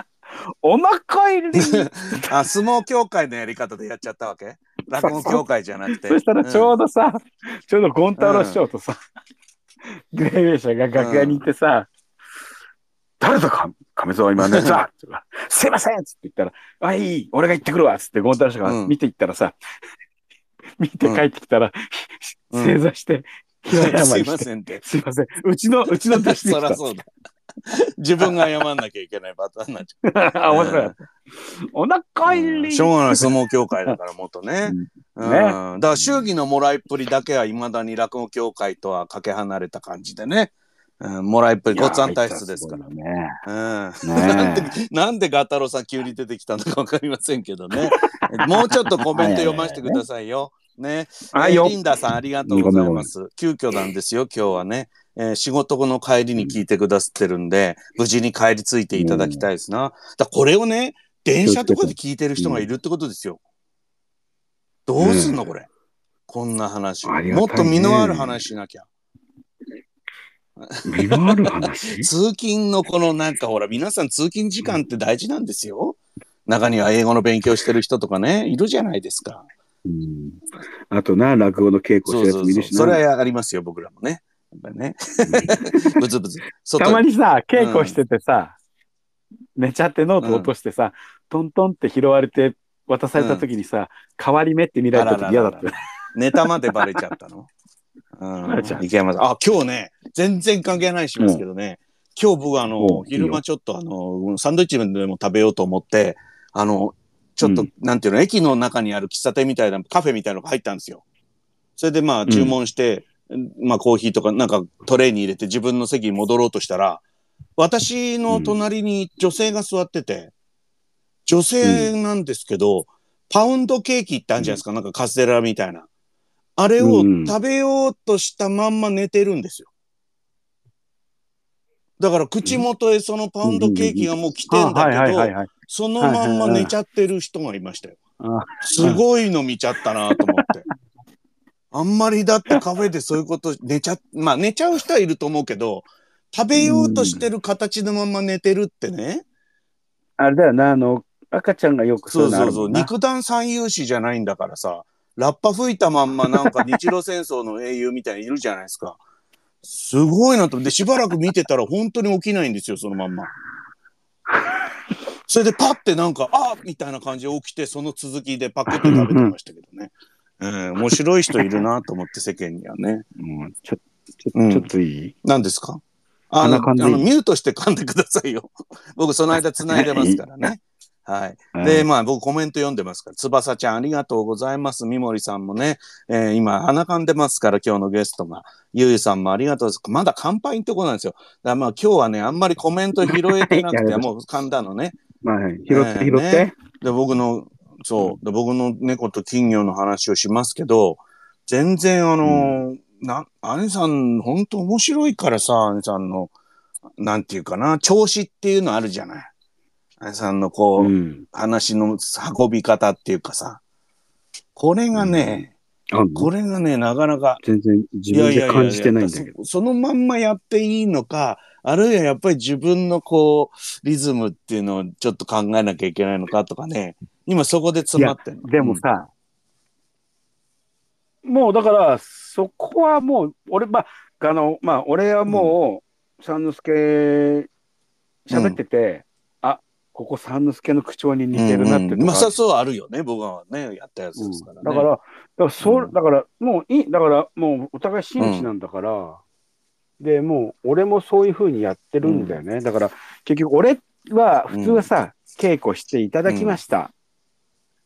お腹入り あ、相撲協会のやり方でやっちゃったわけ？落語協会じゃなくて。そしたらちょうど、どさ、ちょうどゴン太郎師匠とさ、グレーベーシャが楽屋に行ってさ、誰だか、亀蔵今ね、さ、すいませんっつって言ったら、あ、いい、俺が行ってくるわっつってゴン太郎師匠が見て行ったらさ、見て帰ってきたら、うん。正座して、平謝すいりして、ませんって。すいません、うちの、うちの弟子でそりゃしそうだ。自分が謝んなきゃいけないパターンになっちゃた。あ、面白いうん。お腹う。入りしょうがない相撲協会だからもっとね。うん。ねだから祝儀のもらいっぷりだけはいまだに落語協会とはかけ離れた感じでね。うん、もらいっぷり、ごっつぁん体質ですから。ね。うん。なんで、なんでガタロウさん急に出てきたのかわかりませんけどね。もうちょっとコメント読ませてくださいよ。ね。はいよえーリンダさんありがとうございます。急遽なんですよ、今日はね。えー仕事後の帰りに聞いてくださってるんで、無事に帰り着いていただきたいですな。だこれをね、電車とかで聞いてる人がいるってことですよ。どうすんの、これ？こんな話。ねもっと身のある話しなきゃ。身のある話？通勤のこのなんかほら、皆さん通勤時間って大事なんですよ。中には英語の勉強してる人とかね、いるじゃないですか。うんあとな、落語の稽古してるやつそうそうそう。もいるしな。それはありますよ、僕らもね。やっね。ブツブツ。外たまにさ、稽古しててさ、寝ちゃってノート落としてさ、トントンって拾われて渡された時にさ、変わり目って見られた時嫌だったよ。ネタまでバレちゃったの？うん。池山さん。あ、今日ね、全然関係ないしますけどね。今日僕あうの、ん昼間ちょっとあの、サンドイッチでも食べようと思って、あの、ちょっと、うんなんていうの、駅の中にある喫茶店みたいな、カフェみたいなのが入ったんですよ。それでまあ注文して、まあコーヒーとかなんかトレーに入れて自分の席に戻ろうとしたら、私の隣に女性が座ってて、女性なんですけど、パウンドケーキってあるじゃないですか、なんかカステラみたいな。あれをうん食べようとしたまんま寝てるんですよ。だから口元へそのパウンドケーキがもう来てんだけど。そのまんま寝ちゃってる人がいましたよ。あすごいの見ちゃったなと思って。あんまりだってカフェでそういうこと寝ちゃ、まあ寝ちゃう人はいると思うけど、食べようとしてる形のまま寝てるってね。あれだよな、あの、赤ちゃんがよくそうそうそう。肉弾三勇士じゃないんだからさ、ラッパ吹いたまんまなんか日露戦争の英雄みたいにいるじゃないですか。すごいなと思って、しばらく見てたら本当に起きないんですよ、そのまんま。それでパッてなんか、あみたいな感じで起きて、その続きでパクって食べてましたけどね。うん、面白い人いるなと思って世間にはね。うんちょちょうんちょっといい、何ですか？あのあの、ミュートして噛んでくださいよ。僕、その間繋いでますからね。はい。で、うんまあ、僕コメント読んでますから、翼ちゃんありがとうございます。三森さんもね、えー今、鼻かんでますから、今日のゲストが。ゆうゆさんもありがとうです。まだ乾杯のとこなんですよ。だからまあ、今日はね、あんまりコメント拾えてなくて、もう噛んだのね。まあ、拾って、ね拾って。で、僕の、そう、で僕の猫と金魚の話をしますけど、全然あの、な、兄さん、本当面白いからさ、兄さんの、なんていうかな、調子っていうのあるじゃない。兄さんのこう、うん。話の運び方っていうかさ、これがね、あこれがね、なかなか、全然自分で感じてないんだけど。そそのまんまやっていいのか、あるいはやっぱり自分のこう、リズムっていうのをちょっと考えなきゃいけないのかとかね、今そこで詰まってんの？でもさ、もうだから、そこはもう、俺、まあ、あの、まあ、俺はもう、三之助、喋ってて、あ、ここ三之助の口調に似てるなってうんうん。まあさそうあるよね僕はねやったやつですからね、だから、だから、そう、うん。だから、もういい、だから、もうお互い真摯なんだから、で、もう、俺もそういうふうにやってるんだよね。だから、結局、俺は、普通はさ、稽古していただきました。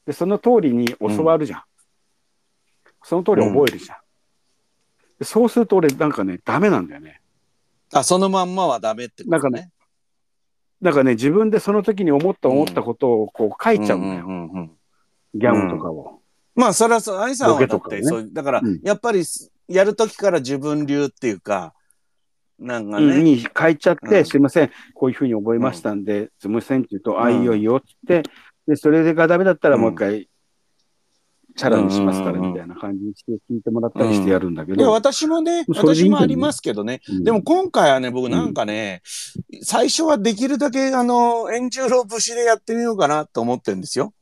で、その通りに教わるじゃん。その通り覚えるじゃん。でそうすると、俺、なんかね、ダメなんだよね。あそのまんまはダメってことね。なんかね、自分でその時に思った思ったことをこう書いちゃうんだよ。うんうんうんギャグとかを。まあそれはそう愛さんはだってねそうだから、うん。やっぱりやる時から自分流っていうかなんかね、に書いちゃって、うん。すいません、こういうふうに覚えましたんで、すいませんって言うと、あ、うんいいよいいよって、で、それがダメだったらもう一回、チャラにしますから、うんうんうんみたいな感じにして聞いてもらったりしてやるんだけど、私もねそれでいいんだよ。ね私もありますけどね。うん。でも今回はね、僕なんかね、最初はできるだけ、あの、円十郎節でやってみようかなと思ってるんですよ。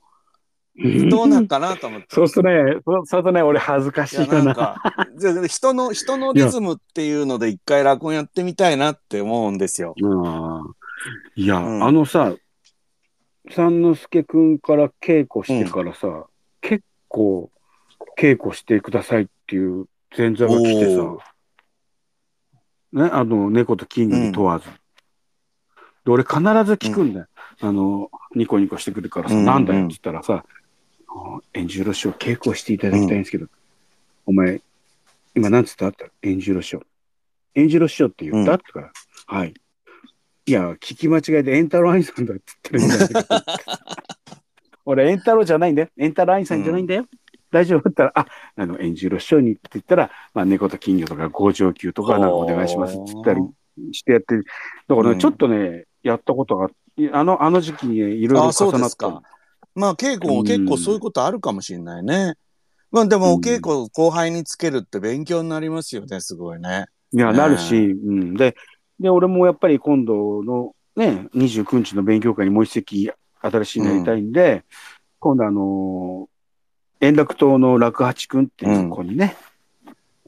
どうなんかなと思って。そうするとね、そうするとね、俺恥ずかしいな。なんか、で人の、人のリズムっていうので一回落語やってみたいなって思うんですよ。うんいや、うん。あのさ、三之助くんから稽古してからさ、結構稽古してくださいっていう前座が来てさお、ね、あの、猫と金魚に問わず。で、俺必ず聞くんだよ。あの、ニコニコしてくるからさ、うん。なんだよって言ったらさ、あ円十郎師匠稽古していただきたいんですけど、お前、今なんつった？ったら円十郎師匠。エンジロ師匠って言った、うん。ってから、はい。いや、聞き間違いでエンタロアインさんだって言ってるんだけど。俺、エンタロじゃないんだよ。エンタロアインさんじゃないんだよ。大丈夫だったら、あ、あの、エンジロ師匠にって言ったら、まあ、猫と金魚とか五条級とかなんかお願いしますって言ったりしてやって、だからね、うんちょっとね、やったことが、いあの、あの時期にねいろいろ重なった。まあ、稽古も結構そういうことあるかもしれないね。まあ、でも、お稽古後輩につけるって勉強になりますよね、すごいね。いや、ねなるし、うん。で、で、俺もやっぱり今度のね、29日の勉強会にもう一席新しいのやりたいんで、今度あのー円楽島の楽八くんっていう子にね、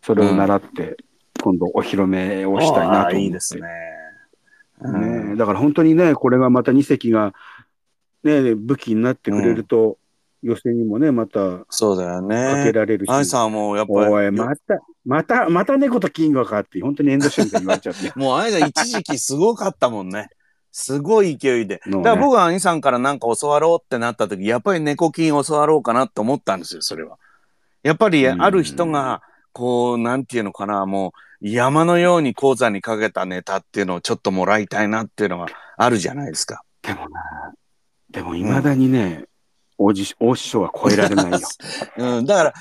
それを習って、今度お披露目をしたいなと思って。ああいいですね。うんねだから本当にね、これがまた2席が、ね、武器になってくれると、予選にもね、またそうだよかけね。られるし。愛さんはもうやっぱおい、り、また、また、また猫と金魚かって、本当に遠慮してみたいに言われちゃって。もう愛さん一時期すごかったもんね。すごい勢いで。のねだから僕は兄さんからなんか教わろうってなった時、やっぱり猫金教わろうかなと思ったんですよ、それは。やっぱりうんある人が、こう、なんていうのかな、もう山のように講座にかけたネタっていうのをちょっともらいたいなっていうのがあるじゃないですか。でもな、でも未だにね、大師匠は超えられないよ。うん、だから、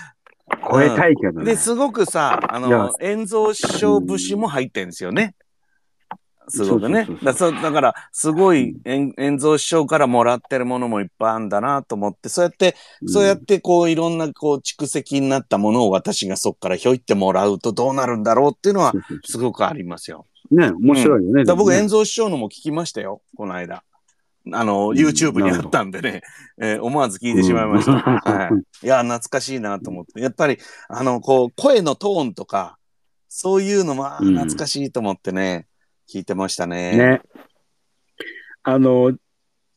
超えたいけどね。で、すごくさ、あの、遠蔵師匠節も入ってるんですよね。すごくねだから、すごい、遠遠蔵師匠からもらってるものもいっぱいあるんだなと思って、そうやって、そうやってこう、いろんなこう、蓄積になったものを私がそこからひょいってもらうとどうなるんだろうっていうのはすごくありますよ。うね、面白いよね。だから僕、でもね遠蔵師匠のも聞きましたよ、この間。あの、ん YouTube にあったんでね、えー思わず聞いてしまいました。うんはい。いや、懐かしいなと思って。やっぱり、あの、こう、声のトーンとか、そういうのも、懐かしいと思ってね、聞いてましたね。ね。あの、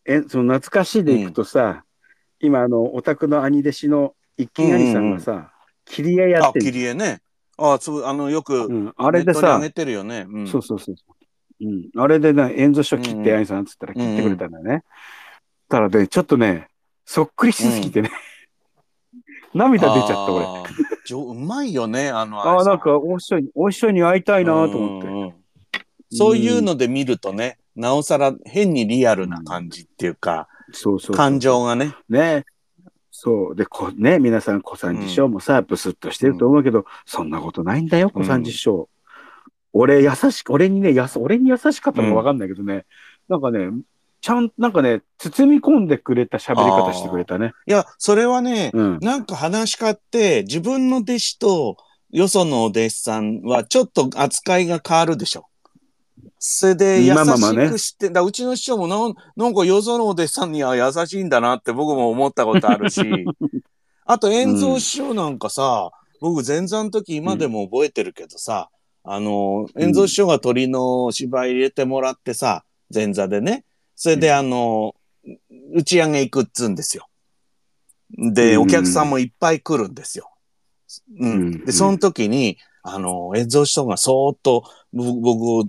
え、その懐かしいでいくとさ、今、あの、お宅の兄弟子の一軒兄さんがさ、切り絵やっあ、てる切。り絵ね。あ、そう、あの、よく、うん、あれでさ上げ、てるよね。うん。そうそうそうそう。うん。あれでね、演奏書切って、うん兄さんっつったら切ってくれたんだよね。ただね、ちょっとね、そっくりしすぎてね、涙出ちゃった、俺。うまいよね、あの、ああ、なんか、お師匠に、お師匠に会いたいなと思って。そういうので見るとね、なおさら変にリアルな感じっていうか、そうそう。感情がね。ね。そう。で、こね、皆さん、小三治師匠もさ、ブスッとしてると思うけど、そんなことないんだよ、小三治師匠。俺、優しく、俺にね、やす俺に優しかったのかわかんないけどね、なんかね、ちゃん、なんかね、包み込んでくれた喋り方してくれたね。いや、それはね、うん。なんか話し家って自分の弟子とよそのお弟子さんはちょっと扱いが変わるでしょ。それで優まあまあまあねしくして、だうちの師匠もなんなんかよそのお弟子さんには優しいんだなって僕も思ったことあるし、あと遠蔵師匠なんかさ、僕前座の時今でも覚えてるけどさ、あの、遠蔵師匠が鳥の芝居入れてもらってさ、前座でね、それであの、打ち上げ行くっつうんですよ。で、うんお客さんもいっぱい来るんですよ。うん。うんで、その時に、あの、演奏師匠がそーっと、僕僕を、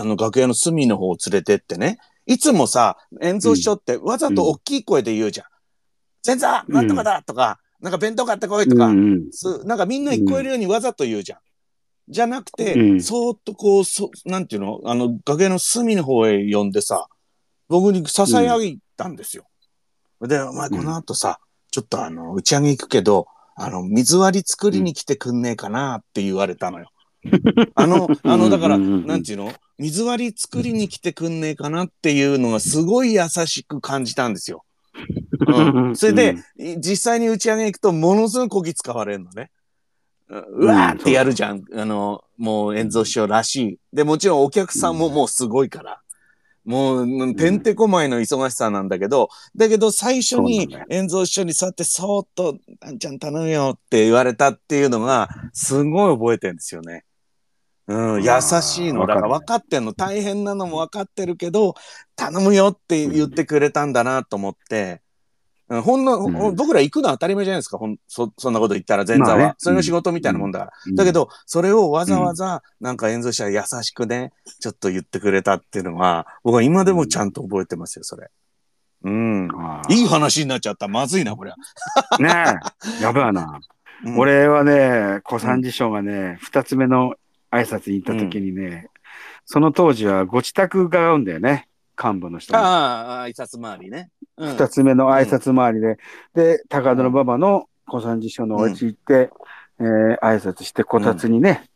あの、楽屋の隅の方を連れてってね、いつもさ、演奏師匠ってわざと大きい声で言うじゃん。前座なんとかだとか、なんか弁当買ってこいとか、うんうんすなんかみんな聞こえるようにわざと言うじゃん。じゃなくて、うんそーっとこう、そなんていうの？あの、崖の隅の方へ呼んでさ、僕に囁いたんですよ。で、お前この後さ、ちょっとあの、打ち上げ行くけど、あの、水割り作りに来てくんねえかなって言われたのよ。あの、あの、だから、うんうんうんなんていうの？水割り作りに来てくんねえかなっていうのがすごい優しく感じたんですよ。うん、それで、実際に打ち上げ行くとものすごいこき使われるのね。ううわーってやるじゃん。あの、もう演奏師匠らしい。で、もちろんお客さんももうすごいから。もう、うんてんてこまいの忙しさなんだけど、だけど最初に演奏師匠にそうやってそーっと、あんちゃん頼むよって言われたっていうのが、すごい覚えてるんですよね。うん、優しいの。だから分かってんの。大変なのも分かってるけど、頼むよって言ってくれたんだなと思って、うんほんの、うん僕ら行くのは当たり前じゃないですか。ほんそそんなこと言ったら前座は。まあねそれの仕事みたいなもんだから。うんだけど、それをわざわざ、なんか演奏者優しくね、ちょっと言ってくれたっていうのは、僕は今でもちゃんと覚えてますよ、それ。うん。いい話になっちゃった。まずいな、これは。ねえ、やばいな。うん、俺はね、小三治師匠がね、二つ目の挨拶に行った時にね、その当時はご自宅が合うんだよね。幹部の人。ああ、挨拶回りね。うん二つ目の挨拶回りで、で、高田馬場の小三治師匠のお家行って、えー挨拶して、こたつにね、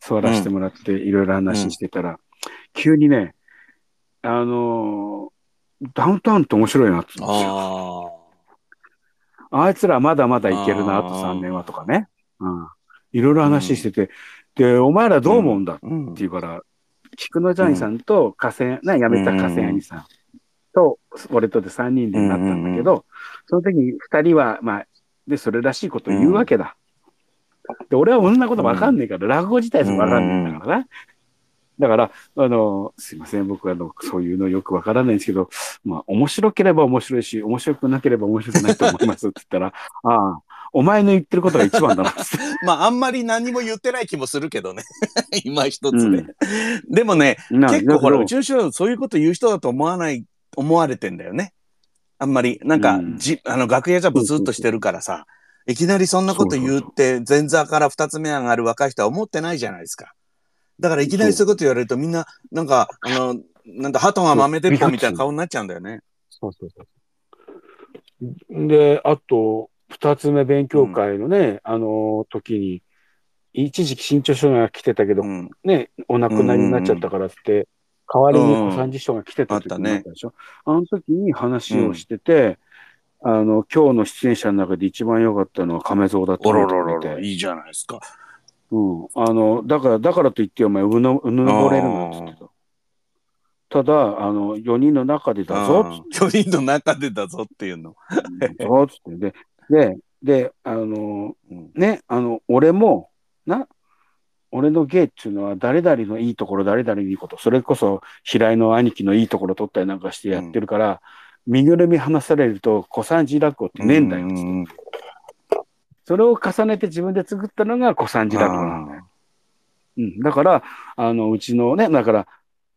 座らせてもらって、いろいろ話してたら、急にね、あのーダウンタウンって面白いなって言うんですよ。ああいつらまだまだいけるな、あと3年はとかね。うん。いろいろ話してて、で、お前らどう思うんだって。言うから、菊野ジャイさんと河川、な、辞めた河川兄さんと、俺とで3人でなったんだけど、その時に2人は、まあ、で、それらしいことを言うわけだ。で、俺はそんなことわかんないから、落語自体すらわかんないんだからな。だから、あの、すいません、僕はあの、そういうのよくわからないんですけど、まあ、面白ければ面白いし、面白くなければ面白くないと思いますって言ったら、ああ、お前の言ってることが一番だなって。まあ、あんまり何も言ってない気もするけどね。今一つね。でもね、な結構ほら、だけどう？ちの師匠、そういうこと言う人だと思わない、思われてんだよね。あんまり、なんか、うんじ、あの、楽屋じゃブツッとしてるからさ、いきなりそんなこと言って、前座から二つ目上がる若い人は思ってないじゃないですか。だからいきなりそういうこと言われるとみんな、なんか、あの、なんだ、鳩が豆鉄砲みたいな顔になっちゃうんだよね。そうそうそう。で、あと、二つ目勉強会のね、あの時に、一時期新潮書が来てたけど、うん。ね、お亡くなりになっちゃったからって、代わりに小三治師匠が来てた時うんあったねにあったでしょ。あの時に話をしてて、あの、今日の出演者の中で一番良かったのは亀蔵だったおろとろろろ。いいじゃないですか。うん。あの、だから、だからといってお前、うぬ、うぬぼれるなっつってた。ただ、あの、4人の中でだぞっつって4人の中でだぞっていうの。ぞっつって。で、で、で、あの、うんね、あの、俺も、な、俺の芸っていうのは誰々のいいところ、誰々のいいこと、それこそ平井の兄貴のいいところ取ったりなんかしてやってるから、身ぐるみ離されると小三治落語ってねえんだよ。うんそれを重ねて自分で作ったのが小三治落語なんだよ。うん。だから、あの、うちのね、だから、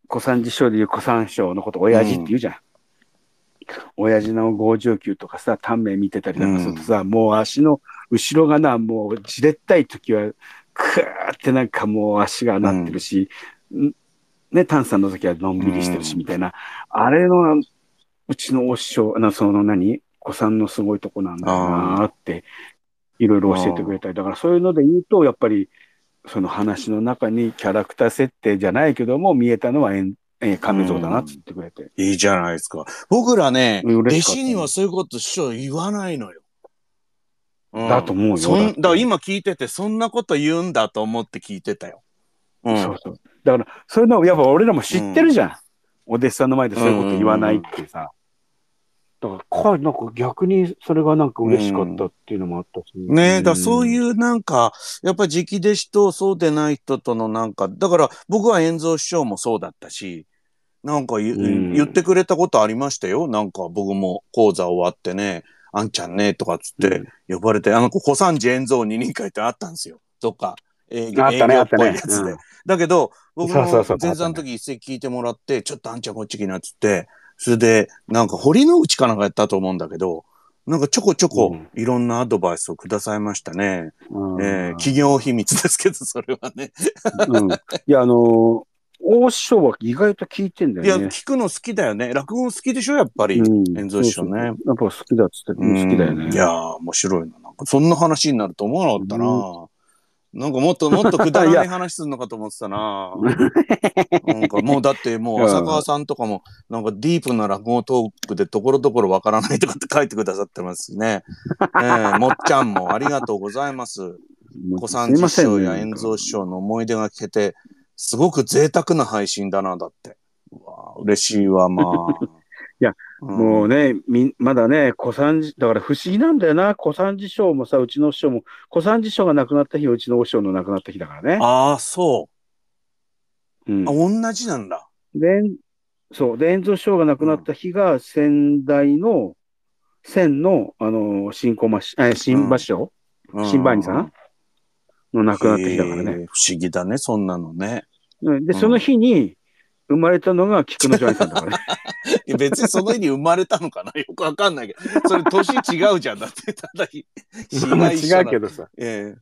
小三治師匠でいう小三師匠のこと、親父って言うじゃん。親父の五十九とかさ、短命見てたりなんかするとさ、もう足の後ろがな、もうじれったい時は、くーってなんかもう足がなってるし、んね、炭酸の時はのんびりしてるし、うんみたいな。あれの、うちのお師匠、なその何子さんのすごいとこなんだなって、いろいろ教えてくれたり。だからそういうので言うと、やっぱり、その話の中にキャラクター設定じゃないけども、見えたのはえー、亀蔵だなって言ってくれて。いいじゃないですか。僕らね、弟子にはそういうこと師匠言わないのよ。うんだと思うよそんだ今聞いてて、そんなこと言うんだと思って聞いてたよ。うん。そうそう。だから、そういうのをやっぱ俺らも知ってるじゃん。お弟子さんの前でそういうこと言わないってさ。だから、かなんか逆にそれがなんか嬉しかったっていうのもあったし。。ねえ、だそういううなんか、やっぱり直弟子とそうでない人とのなんか、だから僕は遠蔵師匠もそうだったし、なんか言,、うん言ってくれたことありましたよ。なんか僕も講座終わってね、あんちゃんね、とかっつって呼ばれて、あの子、小三治遠蔵二人会ってあったんですよ。どっか、営業営業っぽいやつで。あったねうんだけど、僕も前座の時一席聞いてもらって、ちょっとあんちゃんこっち来なっつって、それで、なんか堀之内かなんかやったと思うんだけど、なんかちょこちょこうんいろんなアドバイスをくださいましたね。うんえー企業秘密ですけど、それはね。うん。いや、あのー大師匠は意外と聞いてんだいや、よね。聞くの好きだよね。落語好きでしょ、やっぱり。うん遠蔵師匠ねやっぱ好きだっつって、好きだよね。うんいやー、面白いな。なんかそんな話になると思わなかったな。なんかもっともっとくだらない話するのかと思ってたな。なんかもうだってもう浅川さんとかもなんかディープな落語トークでところどころわからないとかって書いてくださってますしね。ええ もっちゃんもありがとうございます。小三治師匠や遠蔵師匠の思い出が聞けて、すごく贅沢な配信だな、だって。うわ嬉しいわ、まあ。いや、うんもうね、み、まだね、小三治、だから不思議なんだよな。小三治師匠もさ、うちの師匠も、小三治師匠が亡くなった日はうちのお師匠の亡くなった日だからね。ああ、そうう。んあ、。同じなんだ。で、そう、で、遠蔵師匠が亡くなった日が、仙台の、仙の、あの、新駒し、え、新場所、うん新馬兄さん？の亡くなった日だからね。不思議だね、そんなのね。うんで、うんその日に、生まれたのが菊野ジョイさんだからね。い や別にその日に生まれたのかな？よくわかんないけど。それ年違うじゃん。だって、ただ 日、が違うけどさ。え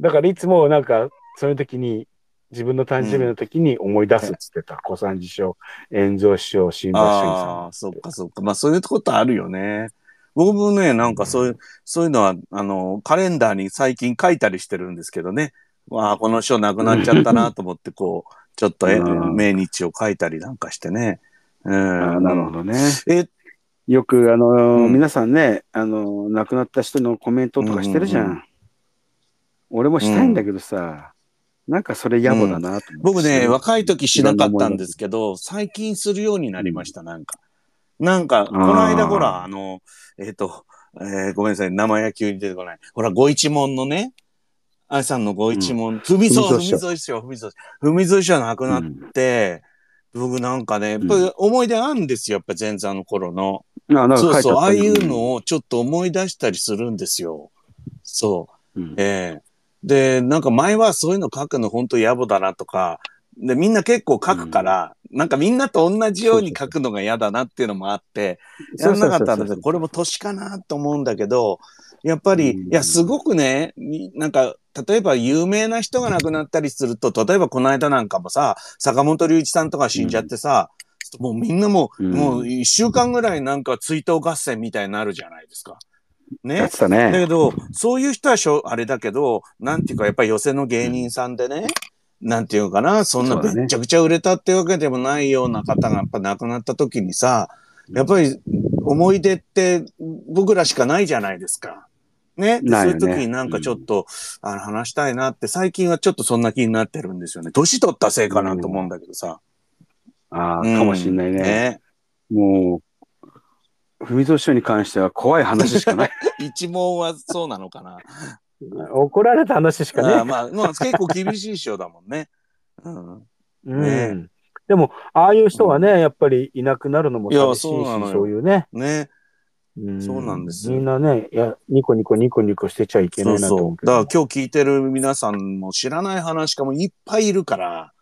だからいつもなんか、そういう時に、自分の誕生日の時に思い出すっつってた。小三治師匠、円蔵師匠、新橋さん。ああ、そっかそっか。まあそういうことあるよね。僕もね、なんかそういう、そういうのは、あの、カレンダーに最近書いたりしてるんですけどね。わあ、この人亡くなっちゃったなと思って、こう、ちょっと命日を書いたりなんかしてね。うん。なるほどね。え、よく、あのーうん皆さんね、あのー亡くなった人のコメントとかしてるじゃん。うんうん俺もしたいんだけどさ、なんかそれ野暮だなと思って、僕ね、若い時しなかったんですけど、最近するようになりました、なんか。なんか、この間ほら、あの、えっ、と、えーごめんなさい、名前が急に出てこない。ほら、ご一門のね、愛さんのご一門、ふみそ、ふみふみそそ師匠、ふみそ、ふみそ師匠亡くなって、僕なんかね、やっぱり思い出あるんですよ、やっぱ前座の頃の。そうそう、ああいうのをちょっと思い出したりするんですよ。そう。うん。ええ。で、なんか前はそういうの書くの本当野暮だなとか、で、みんな結構書くから、なんかみんなと同じように書くのが嫌だなっていうのもあって、やらなかったんだけど、これも年かなと思うんだけど、やっぱり、うんいや、すごくね、みなんか、例えば有名な人が亡くなったりすると、例えばこの間なんかもさ、坂本龍一さんとか死んじゃってさ、もうみんなもう、うんもう一週間ぐらいなんか追悼合戦みたいになるじゃないですか。ね？やっ。てたね。だけど、そういう人はしょあれだけど、なんていうか、やっぱり寄せの芸人さんでね、なんていうのかな、そんなめちゃくちゃ売れたってわけでもないような方がやっぱ亡くなった時にさ、やっぱり思い出って僕らしかないじゃないですか。ね。ねそういう時になんかちょっと、あの話したいなって、最近はちょっとそんな気になってるんですよね。年取ったせいかなと思うんだけどさ。ああ、うんかもしんないね。ね。もう、文蔵師匠に関しては怖い話しかない。一問はそうなのかな。怒られた話しかね。あーまあ、まあ、結構厳しい師匠だもんね。うん。うんねでも、ああいう人はね、やっぱりいなくなるのもいや寂しいし、そういうね。ね。んそうなんですよみんなね、いや、ニコニコニコニコしてちゃいけそないうなとそう。思うけど。だから今日聞いてる皆さんも知らない話家もいっぱいいるから、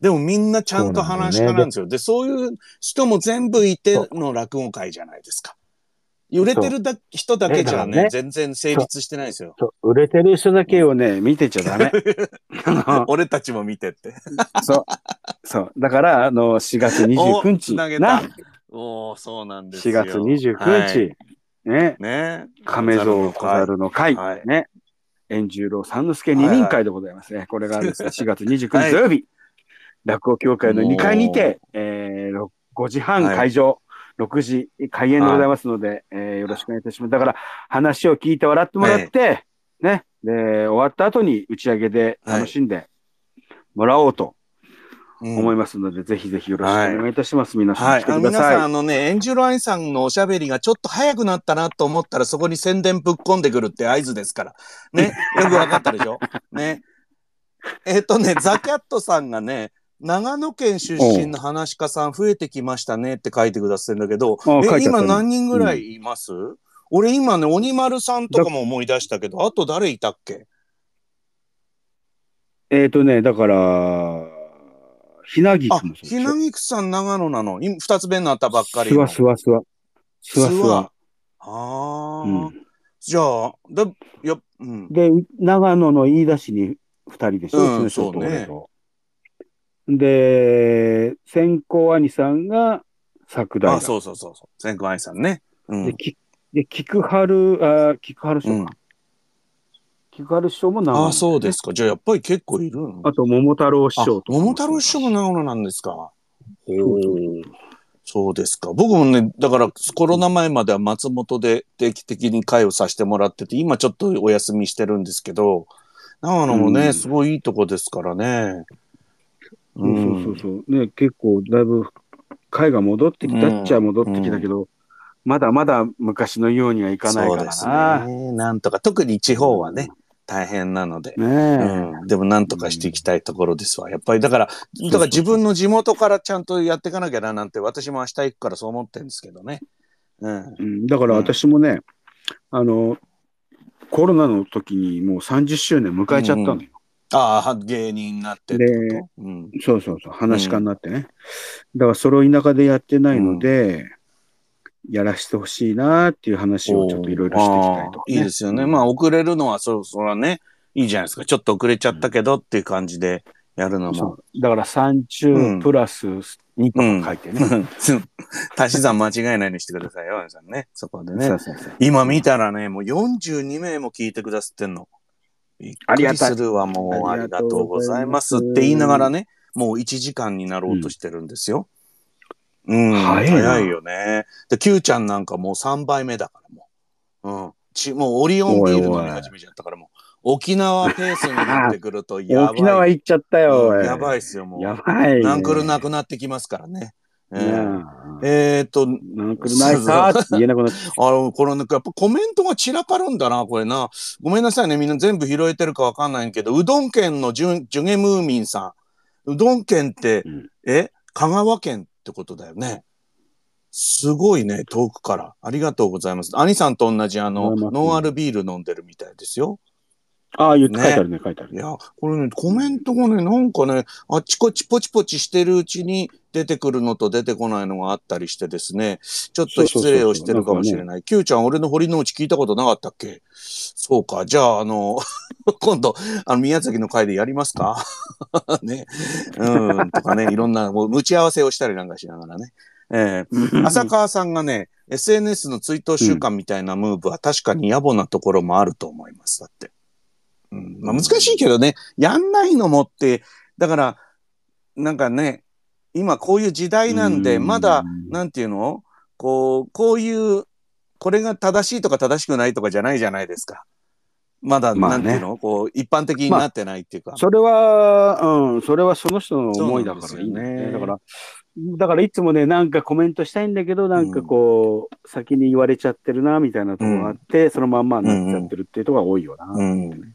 でもみんなちゃんと話家なんですよ。で、そういう人も全部いての落語会じゃないですか。売れてるだ人だけじゃねね全然成立してないですよ。そう売れてる人だけを、ね、見てちゃダメ。俺たちも見てって。そう。そう。だから、あの、4月29お日。げなた。おおそうなんです4よ。月29はい日。ね。ね。亀蔵小猿の会。はいね。円十郎三之助二人会でございますね。これがですね、4月29日土曜日。落語協会の2階にて、えー、5時半会場。6時開演でございますので、えーよろしくお願いいたします。だから、話を聞いて笑ってもらって、ね。で、終わった後に打ち上げで楽しんでもらおうとうん思いますので、ぜひぜひよろしくお願いいたします。皆さんはい。来てあの皆さん、ください。あのね、エンジュロアイさんのおしゃべりがちょっと早くなったなと思ったら、そこに宣伝ぶっ込んでくるって合図ですから。ね。よくわかったでしょ？ね。えっ、とね、ザ・キャットさんがね、長野県出身の話し家さん増えてきましたねって書いてくださってるんだけど、え、今何人ぐらいいます、俺今ね、鬼丸さんとかも思い出したけど、あと誰いたっけ？えっ、とね、だから、ひなぎくあも、そうひなぎくさん長野なの？今二つ目になったばっかりの。すわすわすわ。すわすわ。ああ、うんじゃあ、だ、いや、うん。で、長野の飯田市に二人でしょ、うんそうね。で、先行兄さんが桜井あ、そうそうそうそう。千空愛さんね。うんで、。きで、菊春、あ、菊春師匠か。菊春師匠も長野、あ、そうですか。じゃあ、やっぱり結構いるのあと、桃太郎師あ匠と桃太郎師匠も長野なんですか。そうそうですか。僕もね、だからコロナ前までは松本で定期的に会をさせてもらってて、今ちょっとお休みしてるんですけど、長野もね、うんすごいいいとこですからね。そうそうそうそう。ね、結構、だいぶ、会が戻ってきたっちゃ戻ってきたけど、まだまだ昔のようにはいかないからそうな。ですね。なんとか、特に地方はね、大変なので。ねえ。うん、でもなんとかしていきたいところですわ。やっぱりだから、だから自分の地元からちゃんとやっていかなきゃななんて私も明日行くからそう思ってるんですけどね。うん。うん、だから私もね、あの、コロナの時にもう30周年迎えちゃったのよ。ああ、芸人になってってこと？うん。そうそうそう、話し家になってね。だからそれを田舎でやってないので、やらしてほしいなっていう話をちょっといろいろしていきたいと、ああいいですよね。まあ遅れるのはそ、それはね、いいじゃないですか。ちょっと遅れちゃったけどっていう感じでやるのも。そうだから三中プラス2とか書いてね。足し算間違えないようにしてくださいよ、皆さんね。そこでねそう。そうそう今見たらね、もう42名も聞いてくださってんの。びっくりするわ、もうあありりがとうがとうごございますって言いながらね、もう1時間になろうとしてるんですよ。うん、早いな早いよね。で、Q ちゃんなんかもう3倍目だからもう。うん。ちもうオリオンビール飲み始めちゃったからもう、沖縄ペースになってくるとやばい。沖縄行っちゃったよ、うんやばいっすよ、もう。やばいね。ナンクルなくなってきますからね。えねーえーっと、ナンクルないさーって言えなくなっ あの、これね、やっぱコメントが散らかるんだな、これな。ごめんなさいね、みんな全部拾えてるかわかんないけど、うどん県のジュジュゲムーミンさん。うどん県って、うんえ？香川県ってことだよね。すごいね、遠くから。ありがとうございます。兄さんと同じ、あの、ノンアルビール飲んでるみたいですよ。た。ああ、言ってね書いてあるね、書いてある。いや、これね、コメントがね、なんかね、あっちこっちポチポチしてるうちに出てくるのと出てこないのがあったりしてですね、ちょっと失礼をしてるかもしれない。キューちゃん、俺の堀之内聞いたことなかったっけ？そうか。じゃあ、あの、今度、あの、宮崎の会でやりますか？ね。うん、とかね、いろんな、もう、打ち合わせをしたりなんかしながらね。えー浅川さんがね、SNS の追悼週間みたいなムーブは確かに野暮なところもあると思います。だって。うん、まあ難しいけどね、やんないのもって、だから、なんかね、今こういう時代なんで、うん。まだ、なんていうの？こう、こういう、これが正しいとか正しくないとかじゃないじゃないですか。まだ、まあね。なんていうの？こう、一般的になってないっていうか。それは、うん、それはその人の思いだからね。ね。だから、だからいつもね、なんかコメントしたいんだけど、なんかこう、先に言われちゃってるな、みたいなところがあって、そのまんまになっちゃってるっていうところが多いよな。うん。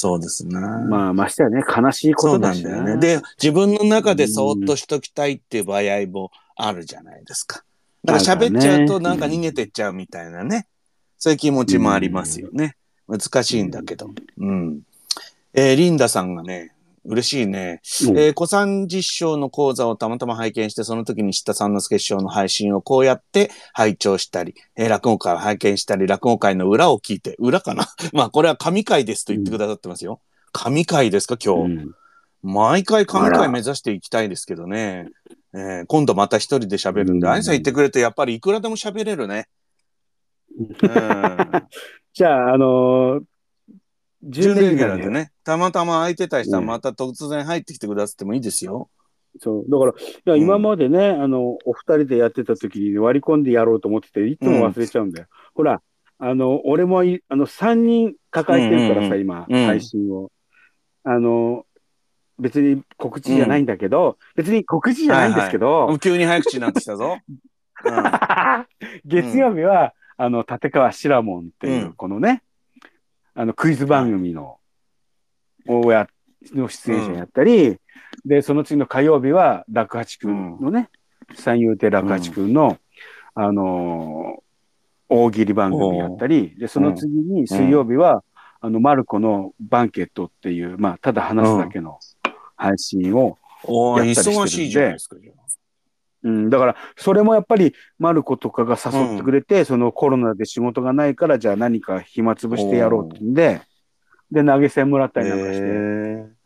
そうですね。まあ、ましてやね、悲しいことだしなんだよね。で、自分の中でそーっとしときたいっていう場合もあるじゃないですか。だから喋っちゃうとなんか逃げてっちゃうみたいなね。そういう気持ちもありますよね。難しいんだけど。うん。えーリンダさんがね、嬉しいね。うんえー、古参実証の講座をたまたま拝見して、その時に知った三之助師匠の配信をこうやって拝聴したり、えー落語会を拝見したり、落語会の裏を聞いて、裏かな？まあ、これは神回ですと言ってくださってますよ。神回ですか、今日。うん毎回神あら回目指していきたいですけどね。えー今度また一人で喋るんで、うんあいさん言ってくれて、やっぱりいくらでも喋れるね。うん。じゃあ、あのー、準レギュラーでね。ね、たまたま空いてた人はねまた突然入ってきてくださってもいいですよ。そう。だから、いや、うん今までね、あの、お二人でやってた時に割り込んでやろうと思ってて、いつも忘れちゃうんだよ。ほら、あの、俺もい、あの、三人抱えてるからさ、うんうんうん今、うん配信を。あの、別に告知じゃないんだけど、別に告知じゃないんですけど、もう急に早口になってきたぞ。うん月曜日は、あの、立川シラモンっていうう、んこのね、あの、クイズ番組の、をや、の出演者やったり、で、その次の火曜日は、楽八くんのね、三遊亭楽八くん。の、あのー大喜利番組やったり、で、その次に水曜日は、あの、マルコのバンケットっていう、まあ、ただ話すだけの配信を、やったりしてるんで。忙しいじゃないですか。じゃあうん、だから、それもやっぱり、マルコとかが誘ってくれて、そのコロナで仕事がないから、じゃあ何か暇つぶしてやろうってんで、で、投げ銭もらったりなんかして、へ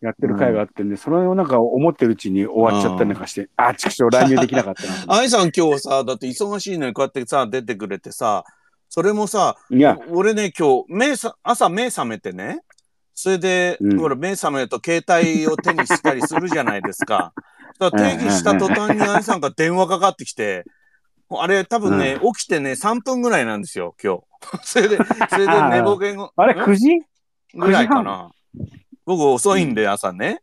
やってる会があってんで、それをなんか思ってるうちに終わっちゃったりなんかして、あ、ちくしょう乱入できなかったな愛さん今日さ、だって忙しいのにこうやってさ、出てくれてさ、それもさ、て。いや、俺ね、今日、目さ、朝目覚めてね、それで、うんほら、目覚めると携帯を手にしたりするじゃないですか。だから定義した途端に愛さんが電話かかってきて、あれ多分ね、起きてね、3分ぐらいなんですよ、今日。それで、それで寝ぼけが、あれ、ん？9時？ぐらいかな。僕遅いんで、朝ね。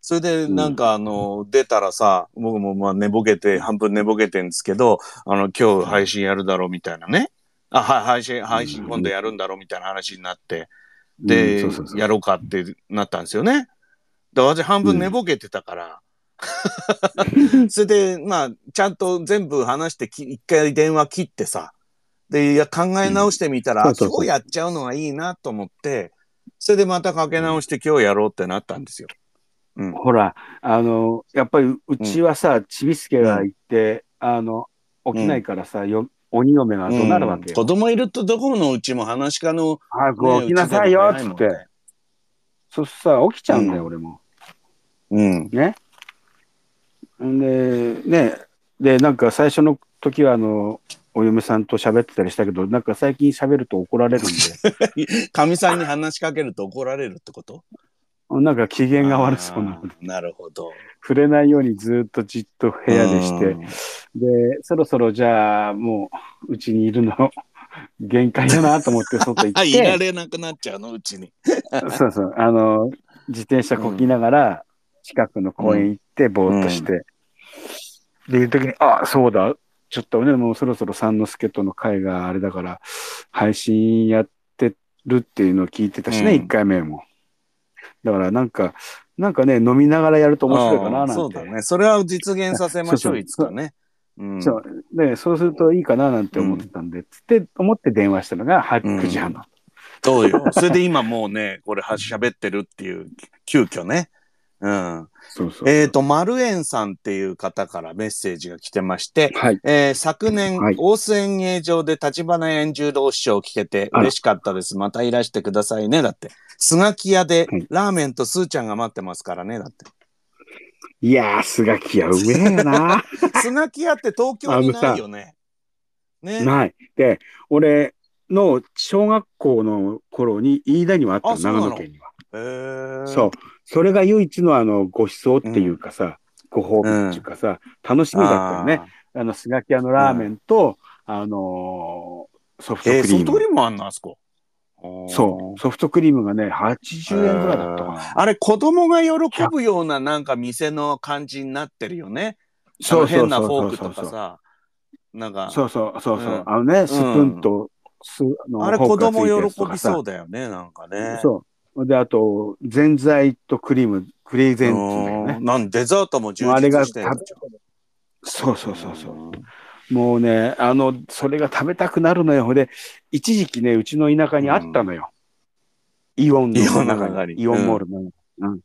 それで、なんかあの、出たらさ、僕もまあ寝ぼけて、半分寝ぼけてんですけど、あの、今日配信やるだろうみたいなね。あ、はい、配信、配信今度やるんだろうみたいな話になって、で、やろうかってなったんですよね。で、私半分寝ぼけてたから。それで、まあ、ちゃんと全部話してき、一回電話切ってさ、で、いや、考え直してみたら、うん今日やっちゃうのがいいなと思って、それでまたかけ直して今日やろうってなったんですよ。ほら、あの、やっぱりうちはさ、ちびすけがいて、あの、起きないからさ、よ鬼嫁が怒鳴るわけよ。うん子供いるとどこのうちも話し家の、早く起きなさいよ、つって。そさ、起きちゃうんだよ、うん俺も。うん。ね。んで、ね、で、なんか最初の時は、あの、お嫁さんと喋ってたりしたけど、なんか最近喋ると怒られるんで、かみさんに話しかけると怒られるってこと？なんか機嫌が悪そうなので、なるほど。触れないようにずっとじっと部屋でして、で、そろそろじゃあ、もう、うちにいるの、限界だなと思って外行あ、っ いらて、れなくなっちゃうの、うちに。そうそう、あの、自転車こぎながら、近くの公園行って、ぼーっとして、で、いう時に、あ、そうだ、ちょっとね、もうそろそろ三之助との会があれだから、配信やってるっていうのを聞いてたしね、うん一、回目も。だからなんか、なんかね、飲みながらやると面白いかななんて。そうだね。それは実現させましょう、いつかね。うん。そう。で、そうするといいかななんて思ってたんで、つって思って電話したのがはうん9時半の。そうよ。それで今もうね、これは喋ってるっていう、急遽ね。うん。そうそう。えっ、と、丸園さんっていう方からメッセージが来てまして、はい。えー昨年、はい大須演芸場で立花円十郎師匠を聞けて嬉しかったです。またいらしてくださいね。だって。スガキ屋ではいラーメンとスーちゃんが待ってますからね。だって。いやー、スガキはうめえよな。スガキ屋って東京にないよね。ね。ない。で、俺の小学校の頃に飯田にはあった長野県には。そう。それが唯一のあの、ご馳走っていうかさ、ご褒美っていうかさ、楽しみだったよね。あの、スガキ屋のラーメンと、あのーソフトクリーム。ソフトクリームあんのあそこ？そう。ソフトクリームがね、80円ぐらいだったかな。あれ、子供が喜ぶようななんか店の感じになってるよね。そう変なフォークとかさ。なんか、そうそうそうそう。うんあのね、スプーンと、スのあれ子供喜びそうだよね、なんかね。そう。で、あと、ぜんざいとクリーム、クレイゼンツねう。んなんデザートも充実してる食べそうそうそうそう。もうね、あの、それが食べたくなるのよ。ほんで、一時期ね、うちの田舎にあったのよ。イオンの中中にに。イオンモールの。うん。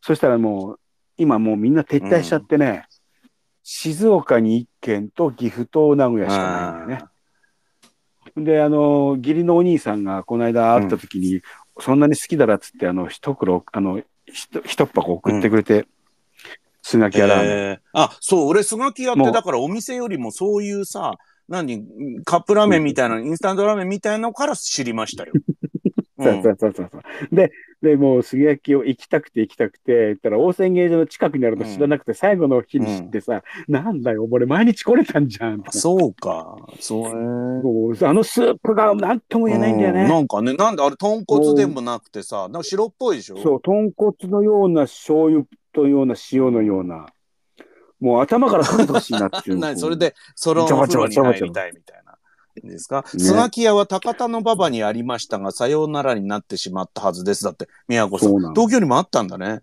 そしたらもう、今もうみんな撤退しちゃってね、静岡に1軒と岐阜と名古屋しかないんだよね。で、あの、義理のお兄さんがこの間会った時に、そんなに好きだらっつって、あの、一袋、あの、ひと一箱送ってくれて、スガキ屋ラーメン。えーあ、そう、俺、スガキ屋って、だからお店よりもそういうさ、何、カップラーメンみたいな、インスタントラーメンみたいなのから知りましたよ。そうそうそうそうそう。で、で、もう、杉焼きを行きたくて行きたくて、言ったら、大仙芸場の近くにあるの知らなくて、最後の日に知ってさ、なんだよ、俺毎日来れたんじゃん。そうか。そうね。あのスープがなんとも言えないんだようね。なんかね、なんであれ、豚骨でもなくてさ、なんか白っぽいでしょ？そう、豚骨のような醤油とような塩のような、もう頭からかけてほしいなっていう。何それで、そのお風呂に入りたいみたいな。ですか、ねスガキ屋は高田の馬場にありましたが、さようならになってしまったはずです。だって、宮古さん。東京にもあったんだね。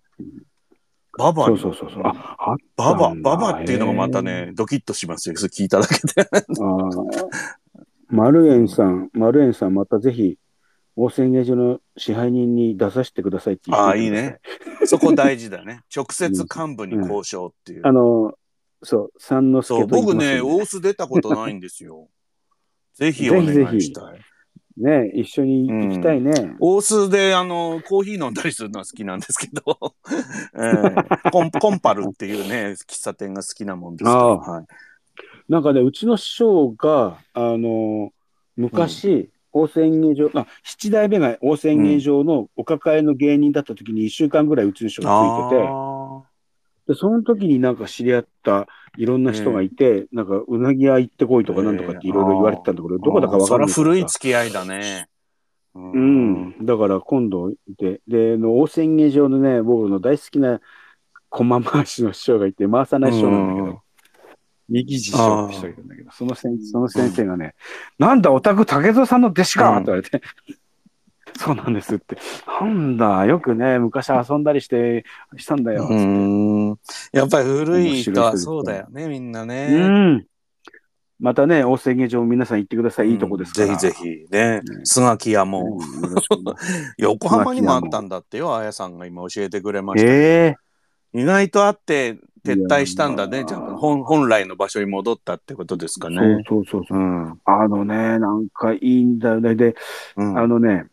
馬場に。そうそうそうそう。あ、あ馬場、馬場っていうのがまたね、ドキッとしますよ。それ聞いただけで。丸園さん、丸園さん、またぜひ、大仙芸場の支配人に出させてくださいって言ってああ、いいね。そこ大事だね。直接幹部に交渉っていう。あの、そう、三之助そう、僕ね、大須出たことないんですよ。ぜひお願いしたい。ね、一緒に行きたいね。大須で、あの、コーヒー飲んだりするのは好きなんですけど、えーコンコンパルっていうね、喫茶店が好きなもんですけど、あはい、なんかね、うちの師匠が、あの、昔、大仙芸場、あ、七代目が大仙芸場のお抱えの芸人だった時に一週間ぐらいうちの師匠がついてて、あで、その時になんか知り合ったいろんな人がいて、なんかうなぎ屋行ってこいとかなんとかっていろいろ言われてたんだけど、ー。どこだかわかんない。それは古いつ付き合いだね。ううん。だから今度いて、で、あの大仙芸場のね、僕の大好きな駒回しの師匠がいて、回さない師匠なんだけうん。ど、右師匠って人がいるんだけど、その先その先生がね、なんだ、オタク竹蔵さんの弟子か！って言われて、そうなんですって。なんだ、よくね、昔遊んだりして、したんだよ。うーん。やっぱり古い人はそうだよね、みんなうね。ん。またね、大仙芸場皆さん行ってください。いいとこですから。ぜひぜひね、ねスガキ屋うん。も。横浜にもあったんだってよ、あやさんが今教えてくれました。え意外とあって撤退したんだね。じゃあ本本来の場所に戻ったってことですかえね。そうそうそうそう。うん。あのね、なんかいいんだよね。で、うんあのね、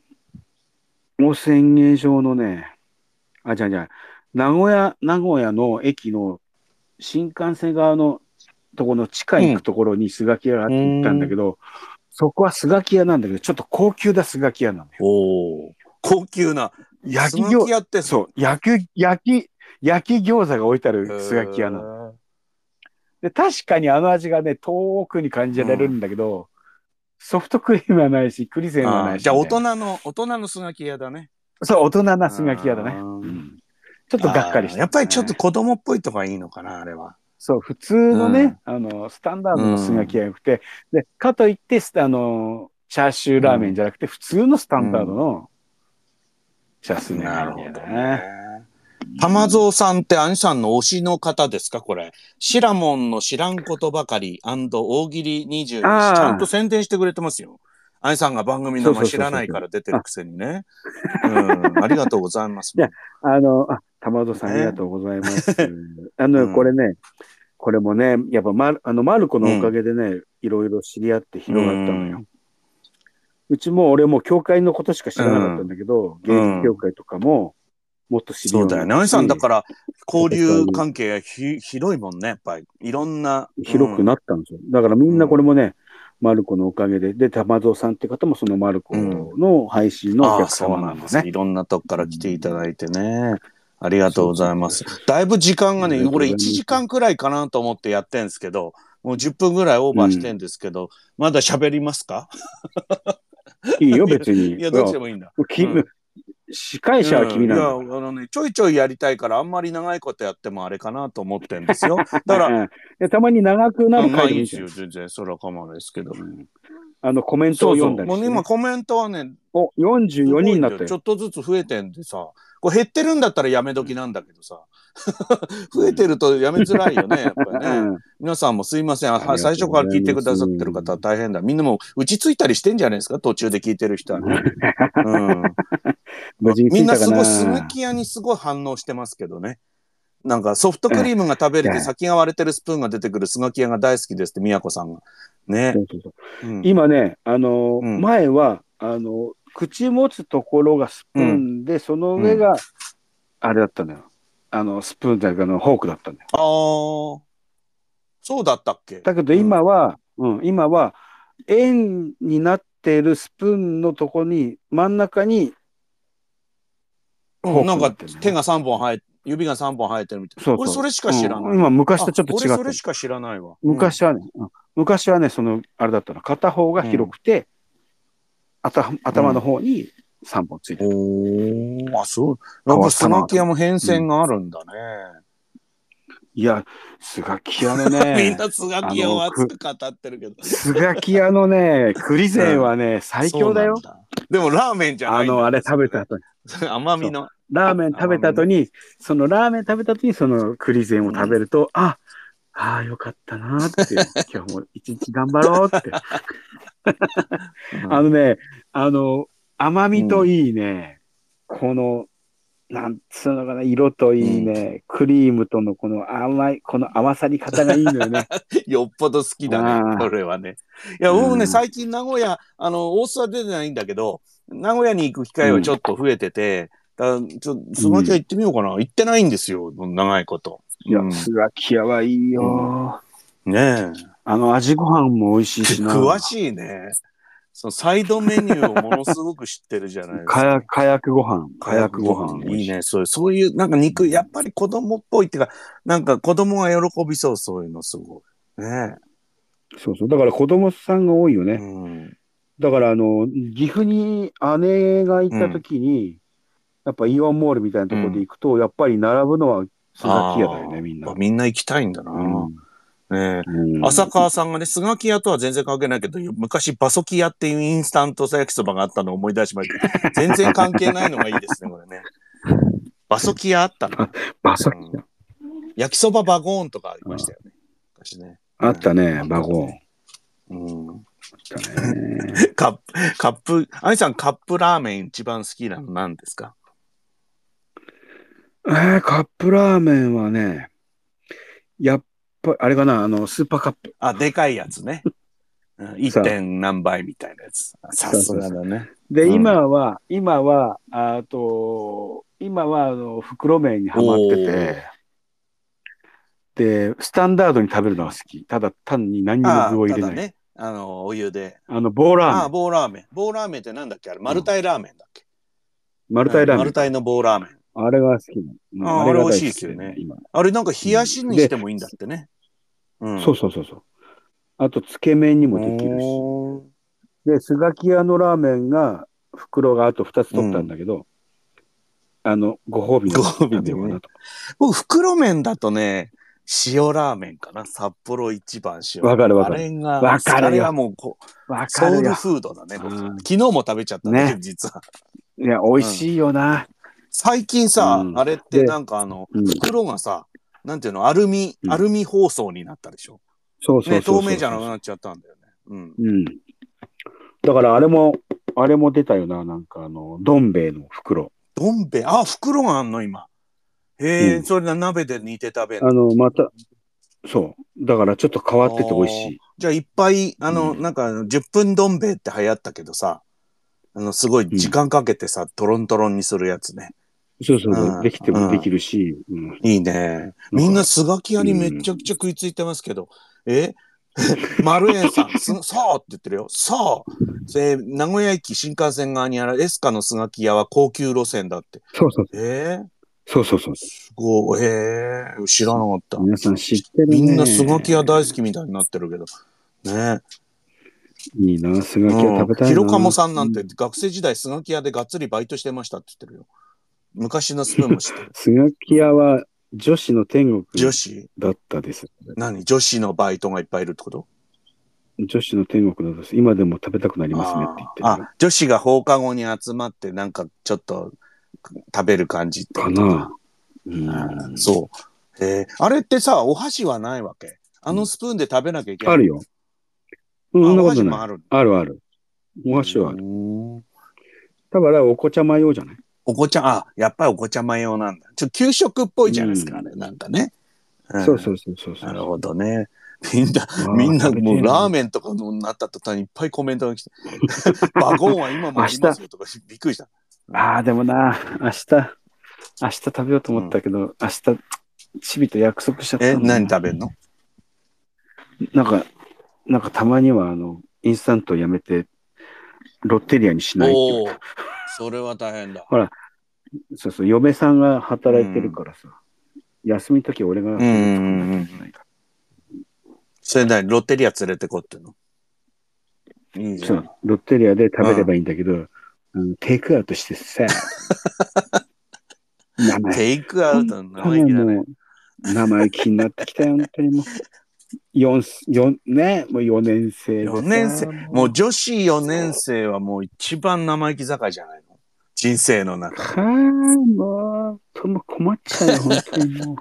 大仙芸場のね、あ、じゃあじゃあ、名古屋、名古屋の駅の新幹線側のところの地下行くところにスガキ屋があって行ったんだけど、そこはスガキ屋なんだけど、ちょっと高級だスガキ屋なんだよ。おお。高級な。焼き餃屋ってそう、焼き、焼き、焼き餃子が置いてあるスガキ屋なの。の。で、確かにあの味がね、遠くに感じられるんだけど、ソフトクリームはないし、栗膳はないし。あーじゃあ大人の、大人のスガキ屋だね。そう、大人なスガキ屋だね。ちょっとがっかりした、あーやっぱりちょっと子供っぽいとかいいのかな、あれは。そう、普通のね、あの、スタンダードのスガキ屋がよくて、で、かといって、スあの、チャーシューラーメンじゃなくて、普通のスタンダードのチャーシューラーメンだなるほどね。ね。玉蔵さんって兄さんの推しの方ですかこれ。シラモンの知らんことばかり大喜利21。ちゃんと宣伝してくれてますよ。兄さんが番組の名前知らないから出てるくせにね。うん。ありがとうございます。いやあの、あ、玉戸さんありがとうございます。あの、うんこれね、これもね、やっぱマル、あの、マルコのおかげでね、いろいろ知り合って広がったのよ。うちも俺も教会のことしか知らなかったんだけど、芸術協会とかももっと知るよそううだよね。になったし兄さんだから 交流関係がひ広いもんね、やっぱり。いろんな。広くなったんですよ。だからみんなこれもね、マルコのおかげで、で、玉蔵さんって方もそのマルコの配信のお客そう様なですね。なんんですね。いろんなとこから来ていただいてね。ありがとうございます。だいぶ時間がね、俺1ます時間くらいかなと思ってやってんですけど、もう10分ぐらいオーバーしてんですけど、まだ喋りますか？いいよ、別に。いや、どっちでもいいんだ。きうん司会者は君なんだうんいや、あのね、ちょいちょいやりたいから、あんまり長いことやってもあれかなと思ってんですよ。だから、う んたまに長くなるまあ回でもいいんですよ、全然。それは構わないですけど。あの、コメントをそうそう。読んだりしてね、もう今コメントはね、お、44人になったよ。ちょっとずつ増えてんでさ、これ減ってるんだったらやめ時なんだけどさ、増えてるとやめづらいよね、やっぱりね。うん皆さんもすいません。最初から聞いてくださってる方は大変だ。みんなもう打ちついたりしてんじゃないですか？途中で聞いてる人はね。うん、みんなすごい着いたかな。スヌキ屋にすごい反応してますけどね。なんかソフトクリームが食べれてええ先が割れてるスプーンが出てくるスガキ屋が大好きですって、宮子さんが。ねそ。うそうそううん今ね、あの、うん前は、あの、口持つところがスプーンで、その上が、あれだったのよ。あの、スプーンじゃなくてあの、フォークだったんだよ。ああ、そうだったっけ？だけど今は、うん、今は、円になっているスプーンのとこに、真ん中に、うん、なんか手が3本生え、指が3本生えてるみたいな。そうそう俺それしか知らない。うん今、昔とちょっと違ったあ俺それ。しか知らないわ。昔はね、うん昔はね、その、あれだったの。片方が広くて、頭の方に3本ついてる。おお、あ、そう。やっぱスガキ屋も変遷があるんだね。いや、スガキ屋の みんね、なスガキ屋を熱く語ってるけど。スガキ屋のね、栗膳はね、最強だよ。でもラーメンじゃない。あの、あれ食べた後に、甘みの。ラーメン食べた後に、そのラーメン食べた後にその栗膳を食べると、あ、ああ、よかったなーって、今日も一日頑張ろうって。あのね、あの、甘みといいね、この、なんつうのかな、色といいね、クリームとのこの甘い、この合わさり方がいいのよね。よっぽど好きだあね、ーこれはね。いや、僕ね、うん最近名古屋、あの、大須は出てないんだけど、名古屋に行く機会はちょっと増えてて、だからちょっと、スガキ屋行ってみようかな。行ってないんですよ、長いこと。いやう、んスガキ屋はいいよ、ねあの、味ご飯も美味しいえ。しな。詳しいね。そのサイドメニューをものすごく知ってるじゃないですか。かや、かやくご飯。かやくご飯。いい。ね。そういう、そういう、なんか肉、やっぱり子供っぽいっていうか、なんか子供が喜びそう、そういうのすごい。ねそうそう。だから子供さんが多いよえ。ね。うん。だから、あの、岐阜に姉が行った時に、やっぱイオンモールみたいなところで行くと、やっぱり並ぶのはスガキ屋だよね、みんなあ。みんな行きたいんだな。うんねえ。うん浅川さんがね、スガキ屋とは全然関係ないけど、昔バソキ屋っていうインスタント焼きそばがあったのを思い出しました。全然関係ないのがいいですね、これね。バソキ屋あったな。バサキ屋。焼きそばバゴーンとかありましたよね。昔ね。あったね、バゴン。あうん。ったね。カップ、カップ、アニさんカップラーメン一番好きなの何ですか？えー、カップラーメンはね、やっぱ、あれかな、あの、スーパーカップ。あ、でかいやつね。うんそう 1. 点何倍みたいなやつ。さすがだね。で、うん今は、今は、あと、今はあの袋麺にはまってて、で、スタンダードに食べるのが好き。ただ単に何にもああ、具を入れない。ただね、あの、お湯で。あの、棒ラーああ、メン。棒ラーメン。棒ラーメンってなんだっけ？あれ、マルタイラーメンだっけ、マルタイラーメン。マルタイの棒ラーメン。あれが好きなの。うんあああれ美味しいですよね今。あれなんか冷やしにしてもいいんだってね。うん。そうそうそうそう。あと、つけ麺にもできるし。で、スガキ屋のラーメンが、袋があと2つ取ったんだけど、あの、ご褒美のご褒美でね食べようかなと僕、袋麺だとね、塩ラーメンかな。札幌一番塩。わかるわかるあれが、わかるよあれはもうこう、わソウル。フードだね、僕。うん昨日も食べちゃったんだけど、ね実は。いや、美味しいよな。最近さ、うんあれってでなんかあの、うん。袋がさ、なんていうの、アルミ、うんアルミ包装になったでしょ？そうそうね、そうそう。透明じゃなくなっちゃったんだよね。うん。うん。だからあれも、あれも出たよな、なんかあの、どん兵衛の袋。どん兵衛、あ、袋があんの、今。へえ、うんそれな鍋で煮て食べるあの、また、そう。だからちょっと変わってて美味しい。じゃあいっぱい、あの、うんなんか、10分どん兵衛って流行ったけどさ、あの、すごい時間かけてさ、トロントロンにするやつね。そうそうできてもできるし、うん。いいね。みんなスガキ屋にめちゃくちゃ食いついてますけど、え？丸園さん、す、そうって言ってるよ。そうで、名古屋駅新幹線側にあるエスカのスガキ屋は高級路線だって。そうそう。え？ー、そうそうそう。すごい。えー、知らなかった。皆さん知ってるね。みんなスガキ屋大好きみたいになってるけど。ねいいな、スガキ屋食べたいな。ひろかもさんなんて学生時代スガキ屋でがっつりバイトしてましたって言ってるよ。昔のスプーンも知ってる。スガキ屋は女子の天国女子？だったです。何？女子のバイトがいっぱいいるってこと？女子の天国だです。今でも食べたくなりますねって言って。あ、女子が放課後に集まってなんかちょっと食べる感じってこと？かな。ううんん。そう。えーあれってさ、お箸はないわけ？あのスプーンで食べなきゃいけない？あるよ。うん、そんなおことない。箸もある。あるある。お箸はある。うんだから、お子ちゃま用じゃない？お子ちゃん、あ、やっぱりお子ちゃま用なんだ。ちょっと給食っぽいじゃないですか、うんあれ、なんかね。んそうそうそうそうそう。なるほどね。みんな、みんなもうラーメンとかになった途端にいっぱいコメントが来て、バゴンは今もありますよとかびっくりした。ああ、でもな、明日、明日食べようと思ったけど、明日、チビと約束しちゃったえ、何食べんの？なんか、なんかたまには、あの、インスタントやめて、ロッテリアにしないって言おおわれた。それは大変だ。そうそう、嫁さんが働いてるからさ、休みの時俺が、うんうんうんそれ何ロッテリア連れてこってんの？いいじゃ。そう。んロッテリアで食べればいいんだけど、あのテイクアウトしてさ、テイクアウトの生気意気だね。もう生意気になってきたよ、本当にもう。四四ね、もう4年生でさ。4年生、もう女子4年生はもう一番生意気盛りじゃないの？人生の中。はあ、もう、もう困っちゃうよ、本当にも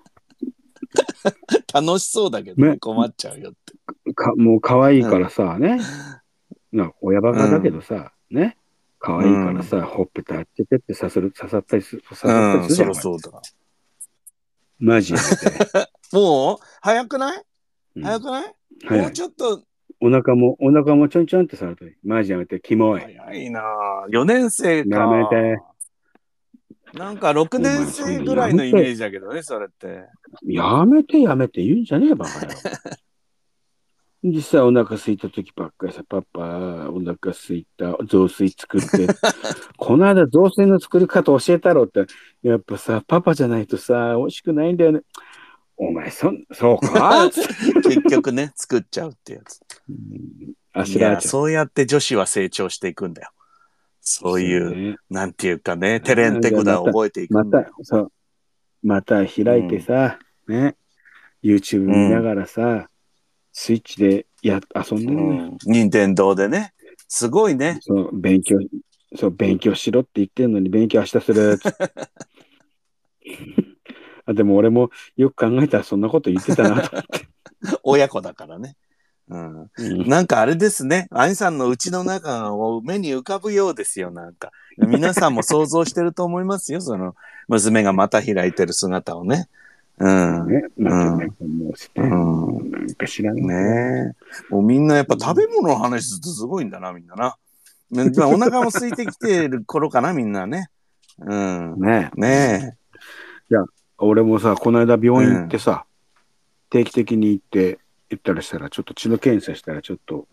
楽しそうだけどねね困っちゃうよって。う。かもう可愛いからさ、ね。な親バカだけどさ、ね。可愛いからさ、ほっぺたあっちぺって刺さる、刺さったりする、刺さったうん、りするじゃん。そうだ。マジで。もう？早くない？うん早くない、早いもうちょっとお腹も、お腹もちょんちょんってされて、マジやめて、キモい。早いなぁ。4年生か。やめて。なんか6年生ぐらいのイメージだけどね、それって。やめてやめて言うんじゃねえバカよ。実際お腹空いた時ばっかりさ、パパ、お腹空いた、雑炊作って、この間雑炊の作り方教えたろって、やっぱさ、パパじゃないとさ、美味しくないんだよね。お前、そん、そうか？結局ね、作っちゃうってやつ。あいや、しら。そうやって女子は成長していくんだよ。そういう、う。なんていうかね、テレンテクダを覚えていくまんだよ。、たそう。また開いてさ、ね。YouTube 見ながらさ、スイッチでや、遊んでるのよ。うん。任天堂でね。すごいね。そう、勉強、そう、勉強しろって言ってんのに、勉強明日する。あでも俺もよく考えたらそんなこと言ってたなと思って。親子だからね。うん。うんなんかあれですね。兄さんの家の中を目に浮かぶようですよ、なんか。皆さんも想像してると思いますよ、その、娘がまた開いてる姿をね。うん。ね、なんかううんなんか知らない。ねえ。もうみんなやっぱ食べ物の話するとすごいんだな、みんなな。お腹も空いてきてる頃かな、みんなね。うん。ねね俺もさ、この間病院行ってさ、定期的に行って、行ったらしたら、ちょっと血の検査したら、ちょっと、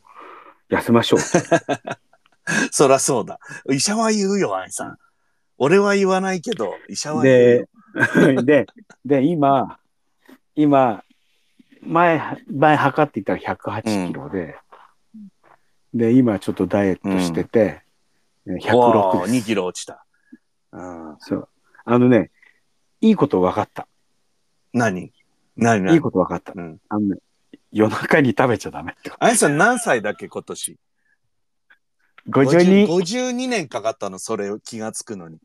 痩せましょう。え。そらそうだ。医者は言うよ、愛さん。俺は言わないけど、医者は言うよで。、で、で、今、今、前、前測っていたら108キロで、で、今ちょっとダイエットしてて、わ106あ2です。キロ落ちた。うん。そう。あのね、いいこと分かった。何？何？何？いいこと分かった。うん。あのね、夜中に食べちゃダメって。愛さん何歳だっけ、今年？52。52年かかったの、それを気がつくのに。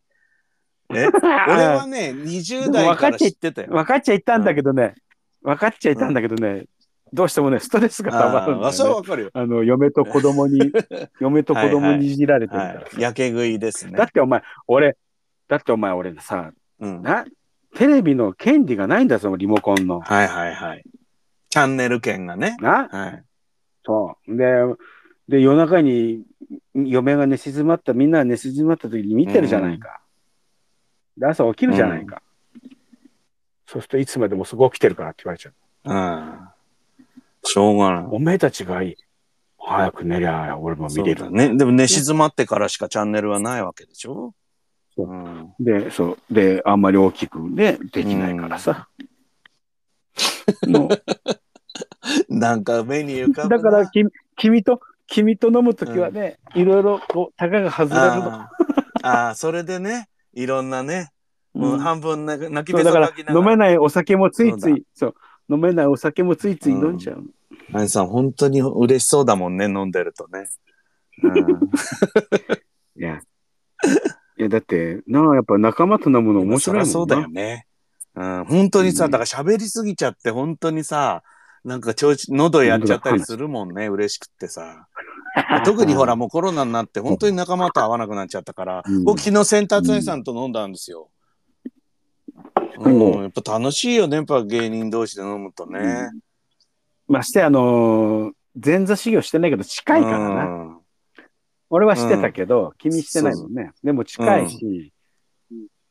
え？俺はね、20代から知ってたよ。分かっちゃいたんだけどね、分かっちゃいたんだけどね、どうしてもね、ストレスが溜まるんだよ、ね。わかるよ。あの、嫁と子供に、嫁と子供にいじられてるからさ。はい。やけ食いですねだ。ってお前、俺、だってお前俺さ、うん。な、テレビの権利がないんだぞ、リモコンの。はいはいはい。チャンネル権がね。な？はい。そう。で、で、夜中に嫁が寝静まった、みんなが寝静まった時に見てるじゃないか。で、朝起きるじゃないか。そうするといつまでもすぐ起きてるからって言われちゃう。うん。しょうがない。おめえたちがいい。早く寝りゃ俺も見れる。ね。でも寝静まってからしかチャンネルはないわけでしょそううん。で、そう。で、あんまり大きくね、できないからさ。も なんか目に浮かうぶな。だから君、君と、君と飲むときはね、いろいろこう、たかが外れるの。あーあー、それでね、いろんなね、もう半分泣きべきながら。飲めないお酒もついつい、そう飲めないお酒もついつい飲んじゃうの。アイさん、本当に嬉しそうだもんね、飲んでるとね。うん、いや。いや、だって、なあ、やっぱ仲間と飲むの面白いもんな。そうだよね。うん、本当にさ、うんだから喋りすぎちゃって、本当にさ、なんか調子、喉やっちゃったりするもんね、嬉しくってさ。特にほら、もうコロナになって、本当に仲間と会わなくなっちゃったから、うん僕昨日センターツアイさんと飲んだんですよ。うんうん、やっぱ楽しいよね、やっぱ芸人同士で飲むとね。まして、あのー前座修行してないけど近いからな。うん俺はしてたけど、君してないもんね。でも近いし、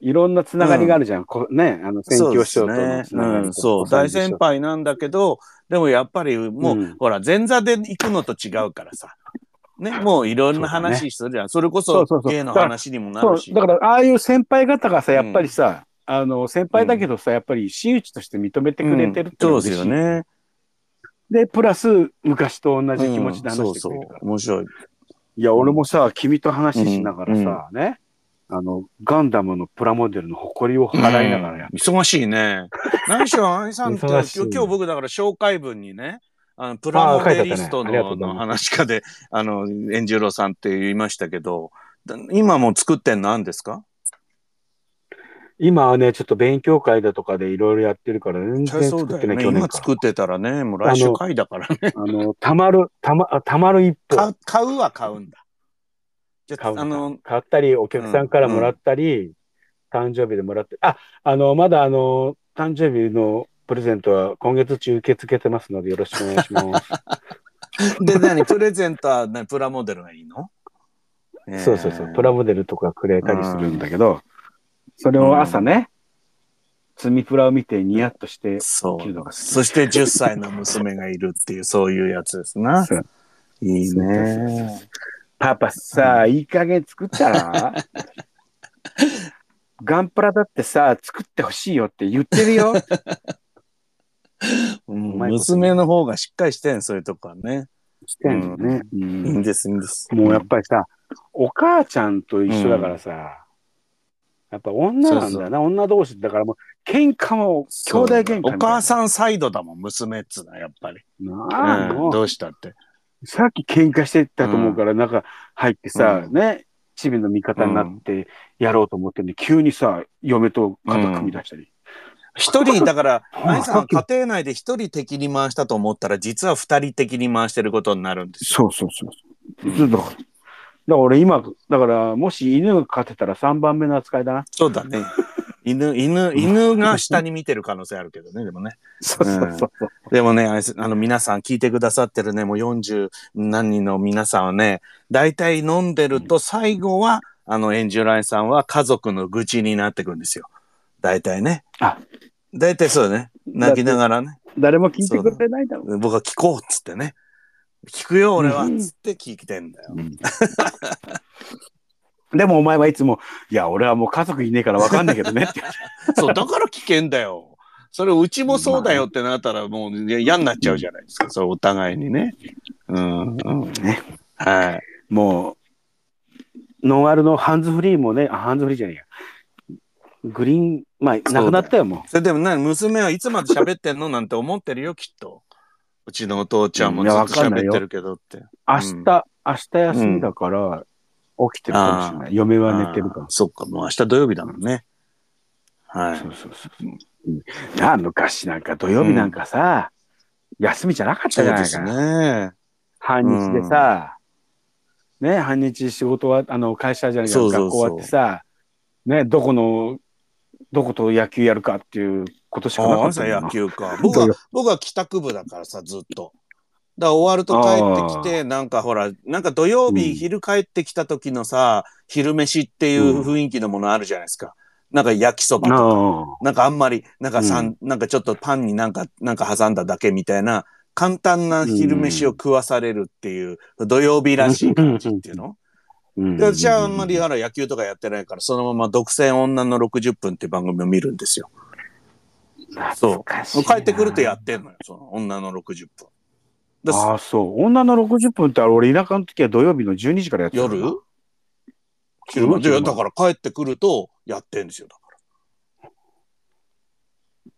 いろんなつながりがあるじゃん。こね、あの、宣教師匠とのつなそう、大先輩なんだけど、でもやっぱりもう、うんほら、前座で行くのと違うからさ。ね、もういろんな話するじゃん。それこそ芸の話にもなるし。だから、ああいう先輩方がさ、やっぱりさ、あの、先輩だけどさ、やっぱり真打ちとして認めてくれてるってそうですよね。で、プラス、昔と同じ気持ちで話してくれるから。うんそうそう。面白い。いや、俺もさ、君と話しながらさ、ね、あの、ガンダムのプラモデルの誇りを払いながらやうん。忙しいね。何しろ、愛さんって、今日今日僕だから紹介文にね、あのプラモデリストあー書いてあったねの話家で、あの、円十郎さんって言いましたけど、だ今もう作ってんの何ですか？今はね、ちょっと勉強会だとかでいろいろやってるから、全然作ってない、ね。去年から。今作ってたらね、もう来週会だからね。あの、たまる、たま、あたまる一歩買う、は買うんだ。じゃあ、買うあの、買ったり、お客さんからもらったり、誕生日でもらって、あ、あの、まだあの、誕生日のプレゼントは今月中受け付けてますのでよろしくお願いします。で、何プレゼントは何プラモデルがいいの？そうそうそう、プララモデルとかくれたりするんだけど、それを朝ね、積みプラを見てニヤッとしてそう。着るのが好き。そして10歳の娘がいるっていう、そういうやつですな。そういいね。パパさ、いい加減作ったら？ガンプラだってさ、作ってほしいよって言ってるよ。うんうまいこと娘の方がしっかりしてん、そういうとこはね。してんのね。ういいんんです、いいんです。もうやっぱりさ、お母ちゃんと一緒だからさ、やっぱ女なんだよな、女同士だからもう、喧嘩も、兄弟喧嘩お母さんサイドだもん、娘っつうのは、やっぱり。なあ、うんどうしたって。さっき喧嘩してたと思うから、中入ってさ、うんね、チビの味方になってやろうと思ってんで、急にさ、嫁と肩組み出したり。一人、だから、あ愛さんは家庭内で一人敵に回したと思ったら、実は二人敵に回してることになるんですよ。そうそうそうそう。だから、だから俺今、だから、もし犬が飼ってたら3番目の扱いだな。そうだね。犬、犬、犬が下に見てる可能性あるけどね、でもね。そうそうそう。でもね、あれあの皆さん聞いてくださってるね、もう40何人の皆さんはね、大体飲んでると最後は、あの、エンジュラインさんは家族の愚痴になってくんですよ。大体ね。あ大体そうだね。泣きながらね。誰も聞いてくれないだろう。僕は聞こうっつってね。聞くよ、俺は。うんつって聞いてんだよ。でもお前はいつも、いや、俺はもう家族いねえから分かんないけどねって。そう、だから危険だよ。それ、うちもそうだよってなったら、もう嫌になっちゃうじゃないですか。そう、お互いにね。うん、うん。ねはい。もう、ノンアルのハンズフリーもね、あ、ハンズフリーじゃねえや。グリーン、まあ、なくなったよ、もそれでも何、娘はいつまで喋ってんの？なんて思ってるよ、きっと。うちのお父ちゃんもずっと喋ってるけどって。う。明日、明日休みだから、起きてるかもしれない。嫁は寝てるから。そっか、もう明日土曜日だもんね。はい。そうそうそう。うんなあ、昔なんか土曜日なんかさ、休みじゃなかったじゃないか。ね。半日でさ、ね、半日仕事は、あの、会社じゃないか、学校終わってさ、ね、どこの、どこと野球やるかっていうことしかなかった野球か。僕は、僕は帰宅部だからさ、ずっと。だから終わると帰ってきて、なんかほら、なんか土曜日、うん昼帰ってきた時のさ、昼飯っていう雰囲気のものあるじゃないですか。なんか焼きそばとか。あなんかあんまり、なんかさん、なんかちょっとパンになんか、なんか挟んだだけみたいな、簡単な昼飯を食わされるっていう、土曜日らしい感じっていうの、うんで私はあんまりあら野球とかやってないから、そのまま独占女の60分っていう番組を見るんですよ。そう帰ってくるとやってんのよ、その女の60分。でああ、そう。女の60分ってあれ、俺田舎の時は土曜日の12時からやってた夜な昼間？だから帰ってくるとやってんですよ、だか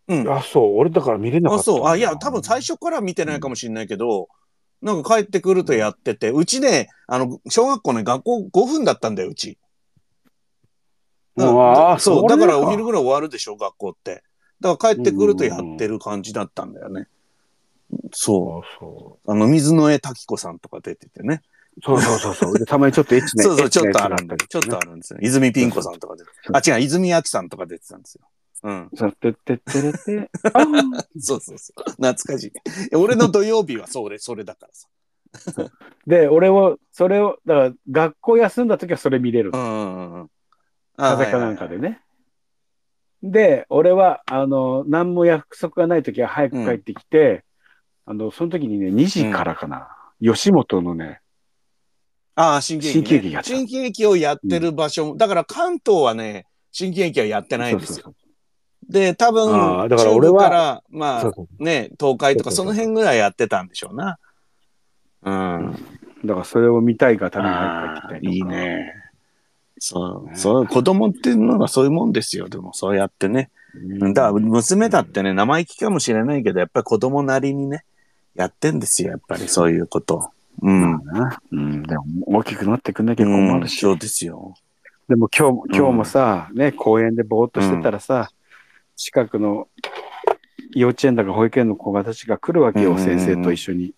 ら。うん。あ、そう。俺だから見れなかあ、った。そう。あ、いや、多分最初から見てないかもしれないけど、なんか帰ってくるとやってて、うちね、あの、小学校ね、学校5分だったんだよ、うち。うわあそう。だからお昼ぐらい終わるでしょ、学校って。だから帰ってくるとやってる感じだったんだよね。そ。そうあの、水の絵滝子さんとか出ててね。う。そうそうそうそう。でたまにちょっとエッチな そうそう、ちょっとあるんだちょっとあるんですよ。泉ピン子さんとか出て。あ、違う、泉明さんとか出てたんですよ。うん。そう、てってってれて。あー そうそうそう。懐かしい。俺の土曜日はそれ、それだからさ。で、俺を、それを、だから、学校休んだ時はそれ見れるう。んうんうん。あ風かなんかでね。で、俺は、あの、何も約束がない時は早く帰ってきて、あの、その時にね、2時からかな。吉本のね、ああ、新喜劇、ね。新喜劇やってた新喜劇をやってる場所も、だから関東はね、新喜劇はやってないんですよ。そうで、多分、だから俺はから、まあね、東海とかその辺ぐらいやってたんでしょうな。うん。だからそれを見たいがために早ああく帰ってきたりいい。ね。そう、ねそう、子供っていうのがそういうもんですよ。でも、そうやってね。だから、娘だってね、生意気かもしれないけど、やっぱり子供なりにね、やってんですよ、やっぱりそういうこと。うん。うん。でも、大きくなってくんなきゃ困るし。そうですよ。でも今日も、今日もさ、ね、公園でぼーっとしてたらさ、近くの幼稚園だか保育園の子がたちが来るわけよ、先生と一緒に。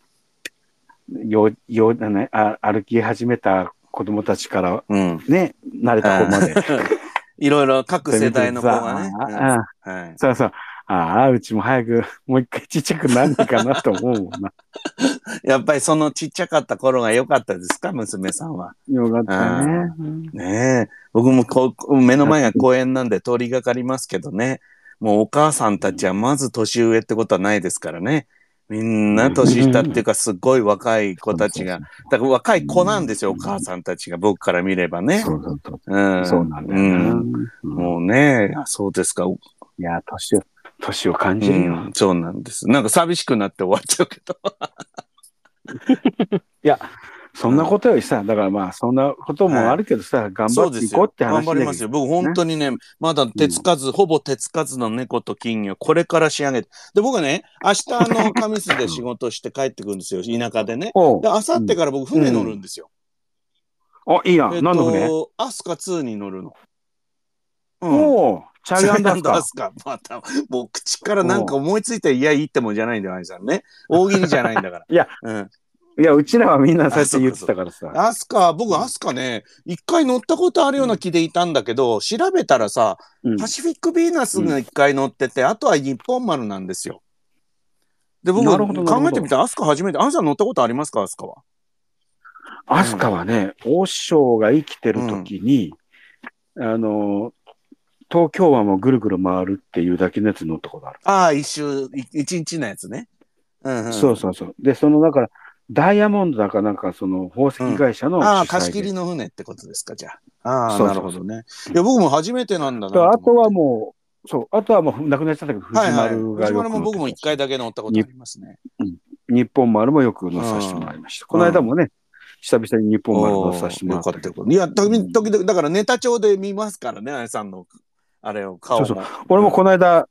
よ、よ、なね、あ歩き始めた子供たちからうん。ね、慣れた子まで。いろいろ各世代の子がね。あはい。そうそう。ああ、うちも早くもう一回ちっちゃくなんないかなと思うもんな。やっぱりそのちっちゃかった頃が良かったですか、娘さんは。よかったね。うんねえ。僕もこう目の前が公園なんで通りがかりますけどね。もうお母さんたちはまず年上ってことはないですからね。みんな年下っていうかすごい若い子たちが。だから若い子なんですよ、お母さんたちが僕から見ればね。そうそうん。そうなんだよな。うんうんもうね、あそうですか。いや、年を、年を感うじるよ。ん、そうなんです。なんか寂しくなって終わっちゃうけど。そんなことよりさ、だからまあ、そんなこともあるけどさ、頑張っていこうって話頑張りますよ。僕本当にね、まだ手つかず、ほぼ手つかずの猫と金魚、これから仕上げて。で、僕はね、明日あの、神栖で仕事して帰ってくるんですよ、田舎でね。で、明後日から僕船乗るんですよ。あ、いいやん。えっ何の船？と、アスカ2に乗るの。うん。おうチャーリーアンダースかア。スカ。また、もう口からなんか思いついたら、いや、いいってもんじゃないんだよ、兄さんね。大喜利じゃないんだから。いや、うん。いや、うちらはみんなそうやって言ってたからさ。アスカ、僕アスカね、一回乗ったことあるような気でいたんだけど、調べたらさ、うんパシフィックヴィーナスが一回乗ってて、あとは日本丸なんですよ。で、僕、考えてみたら、アスカ初めて、アンさん乗ったことありますか、アスカは？アスカはね、王将が生きてる時に、あの、東京湾もぐるぐる回るっていうだけのやつ乗ったことある。ああ、一周、い一日のやつね。うんうん。そうそうそう。で、その、だから、ダイヤモンドだかなんか、その、宝石会社の主催で、ああ、貸し切りの船ってことですか、じゃあ。ああ、そうなそうそうるほどね。いや、僕も初めてなんだなとあとはう、もう、そう、あとはもう亡くなっちゃったけど、藤はいはい。丸が藤丸も僕も一回だけ乗ったことありますね。日本丸もよく乗させてもらいました。この間もね、久々に日本丸乗させてもらよかったけ。いや、時時々、だからネタ帳で見ますからね、あやさんの、あれを、顔も。そう俺もこの間、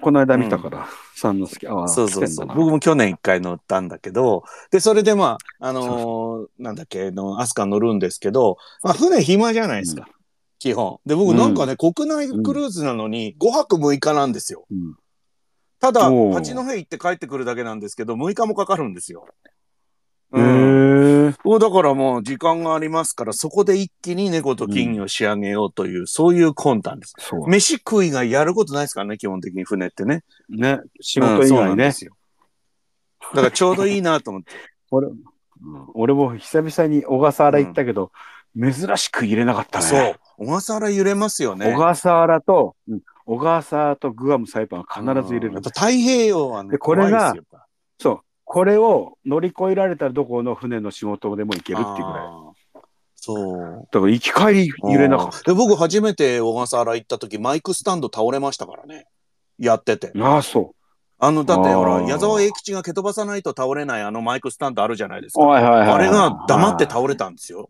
この間見たから、三之助、ああ、そうそうそう。僕も去年一回乗ったんだけど、で、それでまあ、あのーなんだっけ、の、アスカ乗るんですけど、まあ、船暇じゃないですか。基本。で、僕なんかね、国内クルーズなのに5泊6日なんですよ。うんただ、八戸行って帰ってくるだけなんですけど、6日もかかるんですよ。へうん。だからもう時間がありますから、そこで一気に猫と金魚を仕上げようという、そういう魂胆です。そう。飯食いがやることないですからね、基本的に船ってね。ね、仕事以うんそうな外ね。んですよ。だからちょうどいいなと思って。俺、うん俺も久々に小笠原行ったけど、珍しく入れなかったね。そう。小笠原揺れますよね。小笠原と、うん小笠原とグアム、サイパンは必ず入れるうんやっぱ。太平洋はね、でこれがそう。これを乗り越えられたらどこの船の仕事でも行けるっていうぐらい。そう。だから行き帰り入れなかっで僕初めて小笠原行った時、マイクスタンド倒れましたからね。やってて。た。ああ、そあの、だってほら、矢沢永吉が蹴飛ばさないと倒れないあのマイクスタンドあるじゃないですう。か。はいはいはいはい。あれが黙って倒れたんですよ。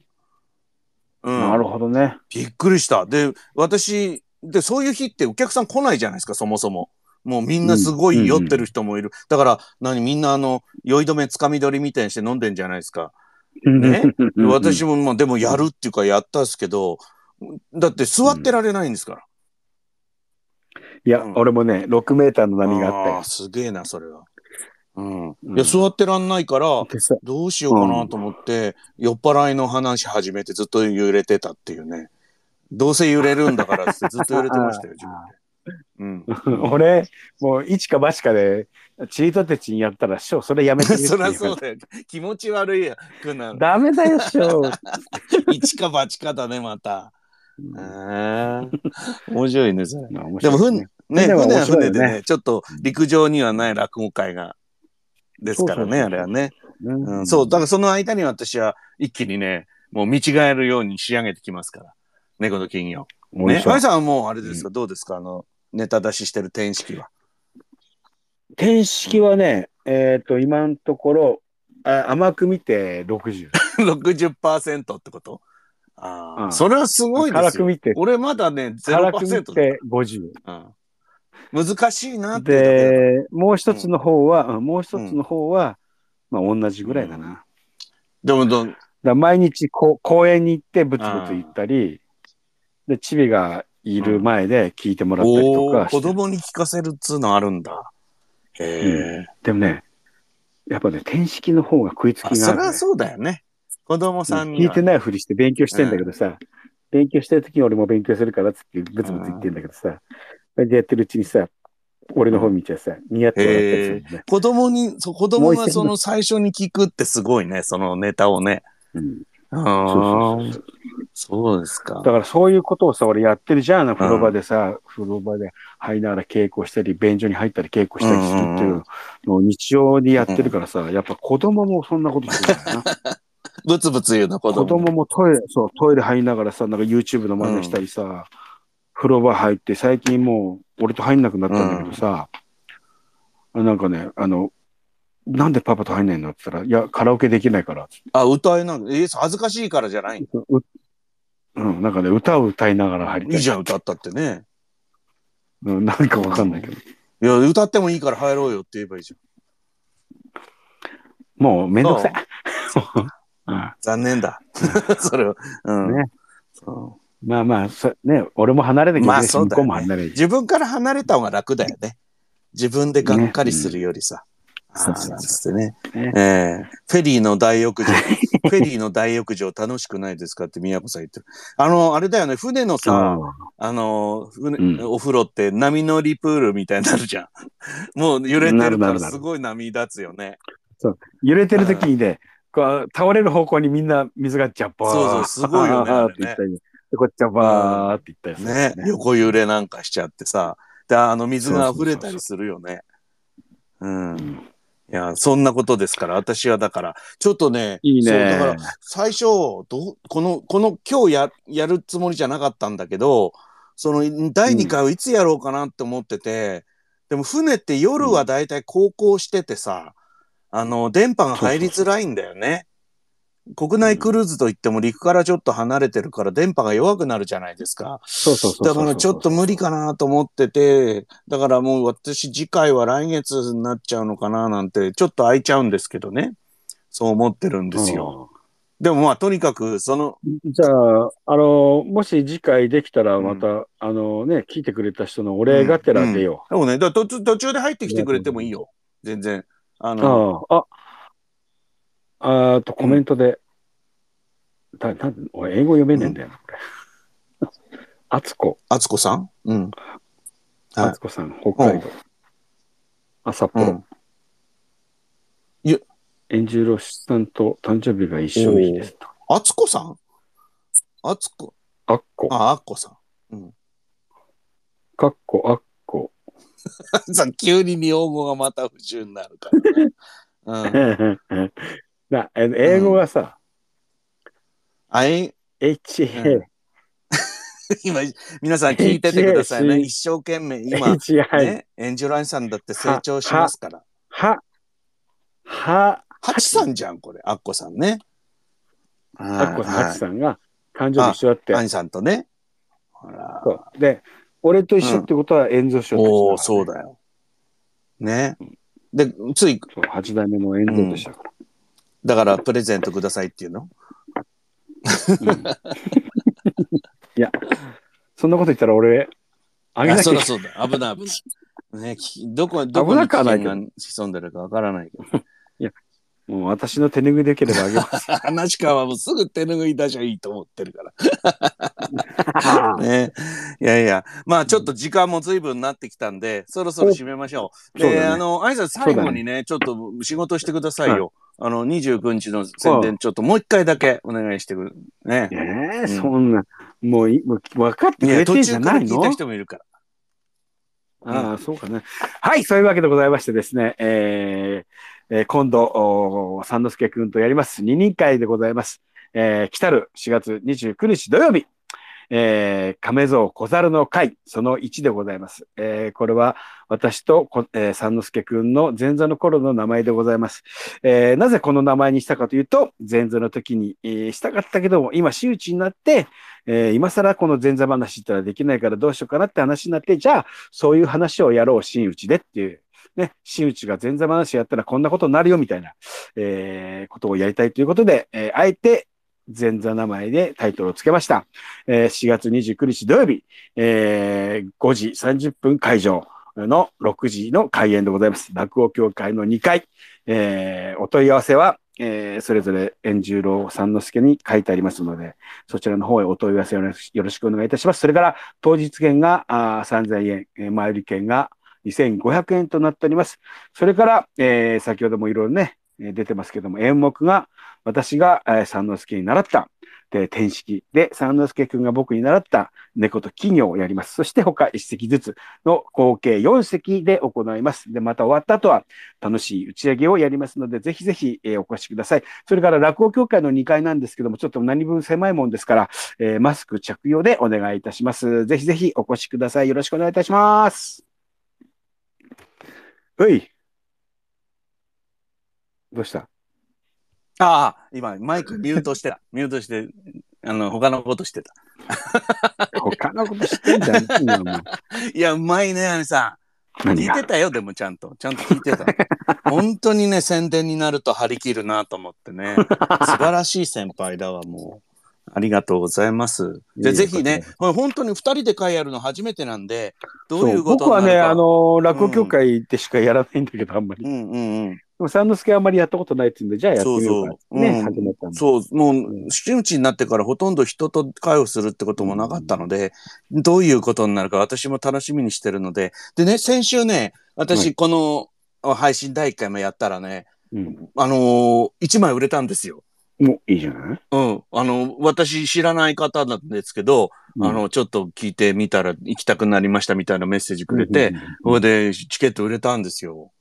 うん。なるほどね。びっくりした。で、私、で、そういう日ってお客さん来ないじゃないですか、そもそも。もうみんなすごい酔ってる人もいる。だから、何、みんなあの、酔い止めつかみ取りみたいにして飲んでんじゃないですか。ね？で私も、まあ、でもやるっていうかやったんですけど、だって座ってられないんですから。いや、うん俺もね、6メーターの波があったよあー。すげえな、それは。うん。うんいや、座ってらんないから、どうしようかなと思って、酔っ払いの話始めてずっと揺れてたっていうね。どうせ揺れるんだからってずっと揺れてましたよ、自分で。うん。俺、もう一か八かで、チートテチにやったら、師匠、それやめて そ言りゃそうだよ。気持ち悪いくなる。ダメだよ、師匠。一か八かだね、また。うん面白いね、それ。まあ面でも、白いね船、は船でね、ちょっと陸上にはない落語会が、ですからね、あれはね。うんうん、そう、だからその間に私は一気にね、もう見違えるように仕上げてきますから。猫の金魚。ね。おいさんはもうあれですか、どうですか？あの、ネタ出ししてる天式は。天式はね、えっ、と、今のところ、あ甘く見て60。60%ってこと？ああ、うんそれはすごいですよ。俺まだね、辛く見0%だ。て50。うん、難しいなってで、もう一つの方は、うんもう一つの方は、まあ同じぐらいだな。でもど、ら毎日こう公園に行ってブツブツ言ったり、で、チビがいる前で聞いてもらったりとかして子供に聞かせるっつうのあるんだ。へえ、でもね、やっぱね、天式の方が食いつきあがある、ね。それはそうだよね。子供さんには。聞いてないふりして勉強してんだけどさ、勉強してる時に俺も勉強するからっつってブツブツ言ってんだけどさ、それでやってるうちにさ、俺の方見ちゃさ、ニヤッと笑ったりするね。子供に、子供がその最初に聞くってすごいね、そのネタをね。うんああそうですかだ。からそういうことをさ、俺やってるじゃん、風呂場でさ、風呂場で入りながら稽古したり、便所に入ったり稽古したりするっていうのを日常にやってるからさ、やっぱ子供もそんなことするんだよな。ブツブツ言うの子子供。供もトイレ、そう、トイレ入りながらさ、なんか YouTube の真似したりさ、風呂場入って、最近もう俺と入んなくなったんだけどさ、なんかね、あの、なんでパパと入んないのって言ったら、いや、カラオケできないから。あ、歌えなんえ恥ずかしいからじゃないううん、なんかね、歌を歌いながら入りたい。いいじゃん、歌ったってね。うん、なんかわかんないけど。いや、歌ってもいいから入ろうよって言えばいいじもうめんどくさい。残念だ。それは。うん。ねそまあまあ、そね、俺も離れなきゃいけないし、向こまあそうだよねうも離れなきゃいけう自分から離れた方が楽だよね。自分でがっかりするよりさ。なんつってね。ねええフェリーの大浴場、フェリーの大浴場楽しくないですかって宮子さん言ってる。あの、あれだよね、船の。さ、ああの、船うんお風呂って波乗りプールみたいになるじゃん。もう揺れてるからすごい波立つよね。揺れてる時にね、こう倒れる方向にみんな水がジャッパー。そうそうすごいよねあれねって言ったりってこっちはバーっていったやつねです横揺れなんかしちゃってさ。で、あの水が溢れたりするよね。うん。うんいや、そんなことですから、私はだから、ちょっとね、いいそう、ね。だから、最初、どうこの、この、今日や、やるつもりじゃなかったんだけど、その、第2回をいつやろうかなって思ってて、でも船って夜はだいたい航行しててさ、あの、電波が入りづらいんだよね。国内クルーズといっても陸からちょっと離れてるから電波が弱くなるじゃないですか。そうそうそうだからちょっと無理かなと思ってて、だからもう私次回は来月になっちゃうのかななんて、ちょっと空いちゃうんですけどね。そう思ってるんですよ。でもまあとにかくその、うんじゃあ、あの、もし次回できたらまた、あのね、聞いてくれた人のお礼がてら出よでもね、だ途中途中で入ってきてくれてもいいよ。全然。あう。の、ああ、あ、あとコメントで、だなん俺英語読めねえんだよな、これ。あつこ、あつこさん？うん。はいあつこさん、北海道。あ、札幌。うんいやエンジュロシさんと誕生日が一緒の日ですと。あつこさん？あつこ、あっこ、あ、あっこさん。かっこ、あっこ。さ急に日本語がまた不自由になるから、ね。うん。なえ英語がさ、あい、HA、今、皆さん聞いててくださいね。一生懸命、今、ね、エンジュラインさんだって成長しますから。は、は、ハチさんじゃん、これ。アッコさんね。あっこさん、はいはちさんが誕生日一緒だって。アニさんとね。ほら。で、俺と一緒ってことは、炎上しようおおそうだよ。ね。で、つい、八代目の炎上としたから。だからプレゼントくださいっていうの？うんいや、そんなこと言ったら俺、あげあなきゃ。そうだそうだ。危ない危ない。ね、きどこ、どこに危潜んでるかわからないけど。もう私の手拭いでよければあげます。話川はもうすぐ手拭い出しゃいいと思ってるから。ね。いやいや、まあちょっと時間も随分なってきたんで、そろそろ締めましょう。で、ねあの、挨拶最後にね、ちょっと仕事してくださいよ。あの、29日の宣伝、ちょっともう一回だけお願いしてくる。ね。ええそんな、もうい、もう分かってくれてんじゃないの？から聞いた人もいるから。ああ、そうかね。はい、そういうわけでございましてですね、えーえー今度、三之助くんとやります、二人会でございます。えー来たる4月29日土曜日、えー亀蔵小猿の会、その1でございます。えーこれは私と、えー三之助くんの前座の頃の名前でございます。えーなぜこの名前にしたかというと、前座の時に、えーしたかったけども、今、真打ちになって、えー今更この前座話ったらできないからどうしようかなって話になって、じゃあ、そういう話をやろう、真打ちでっていう。ね、真打ちが前座話やったらこんなことになるよみたいな、えーことをやりたいということで、えーあえて前座名前でタイトルをつけました。えー4月29日土曜日、えー5時30分会場の6時の開演でございます。落語協会の2回、えーお問い合わせは、えーそれぞれ円十郎三之助に書いてありますので、そちらの方へお問い合わせをよろしくお願いいたします。それから、当日券があ3000円、えー前売り券が2500円となっております。それから、えー先ほどもいろいろね、出てますけども、演目が私が、え三之助に習った、で、天式で、三之助くんが僕に習った猫と企業をやります。そして他一席ずつの合計4席で行います。で、また終わった後は楽しい打ち上げをやりますので、ぜひぜひ、えーお越しください。それから落語協会の2階なんですけども、ちょっと何分狭いもんですから、えーマスク着用でお願いいたします。ぜひぜひお越しください。よろしくお願いいたします。うい。どうした？ああ、今、マイクミュートしてた。ミュートして、あの、他のことしてた。他のこと知ってんじゃん。いや、うまいね、兄さん。聞いてたよ、でもちゃんと。ちゃんと聞いてた。本当にね、宣伝になると張り切るなと思ってね。素晴らしい先輩だわ、もう。ありがとうございます。で、ぜひねこ、本当に二人で会やるの初めてなんで、どそうういうこと僕はね。あの、落語協会でしかやらないんだけど、あんまり。でうんうんうん。も、三之助はあんまりやったことないって言うんで、じゃあやってみようかってね、そうそううん始めたんで。そう、もんう、真打ちになってからほとんど人と会をするってこともなかったので、どういうことになるか私も楽しみにしてるので、でね、先週ね、は私、この配信第1回目やったらね、うん。あのー、1枚売れたんですよ。もういいじゃない？うん。あの、私知らない方なんですけど、うんあの、ちょっと聞いてみたら行きたくなりましたみたいなメッセージくれて、それでチケット売れたんですよ。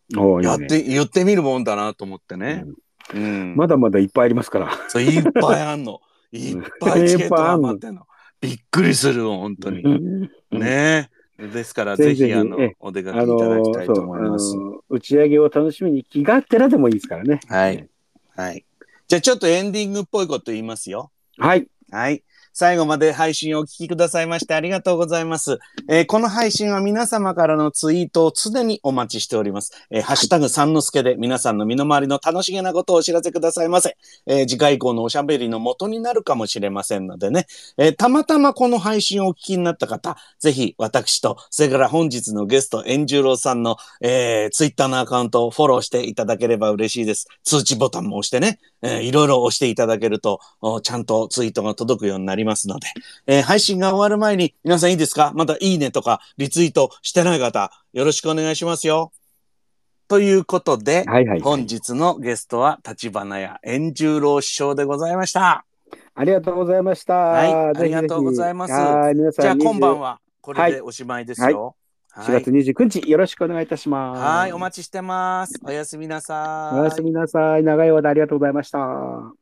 やって、言ってみるもんだなと思ってね。うん。まだまだいっぱいありますから。そういっぱいあんの。いっぱいチケット余ってんの。びっくりするわ本当に。うんねえ。ですから、ぜひあのええ、お出かけいただきたーいと思います。ー打ち上げを楽しみに気がてらでもいいですからね。はい。はい。じゃあ、ちょっとエンディングっぽいこと言いますよ。はい。はい。最後まで配信をお聞きくださいましてありがとうございます。えーこの配信は皆様からのツイートを常にお待ちしております。えーハッシュタグ三之助で皆さんの身の回りの楽しげなことをお知らせくださいませ。えー次回以降のおしゃべりの元になるかもしれませんのでね。えたまたまこの配信をお聞きになった方、ぜひ私と、それから本日のゲスト、円十郎さんの、えー、ツイッターのアカウントをフォローしていただければ嬉しいです。通知ボタンも押してね、えーいろいろ押していただけると、ちゃんとツイートが届くようになりますので、えー配信が終わる前に、皆さんいいですか？まだいいねとかリツイートしてない方、よろしくお願いしますよ。ということで、はいはい。本日のゲストは、立花屋円十郎師匠でございました。ありがとうございました。はいありがとうございます。じゃあ、今晩は。はこれでおしまいですよ。4月29日、よろしくお願いいたします。はい、お待ちしてます。おやすみなさい。おやすみなさい。長い間ありがとうございました。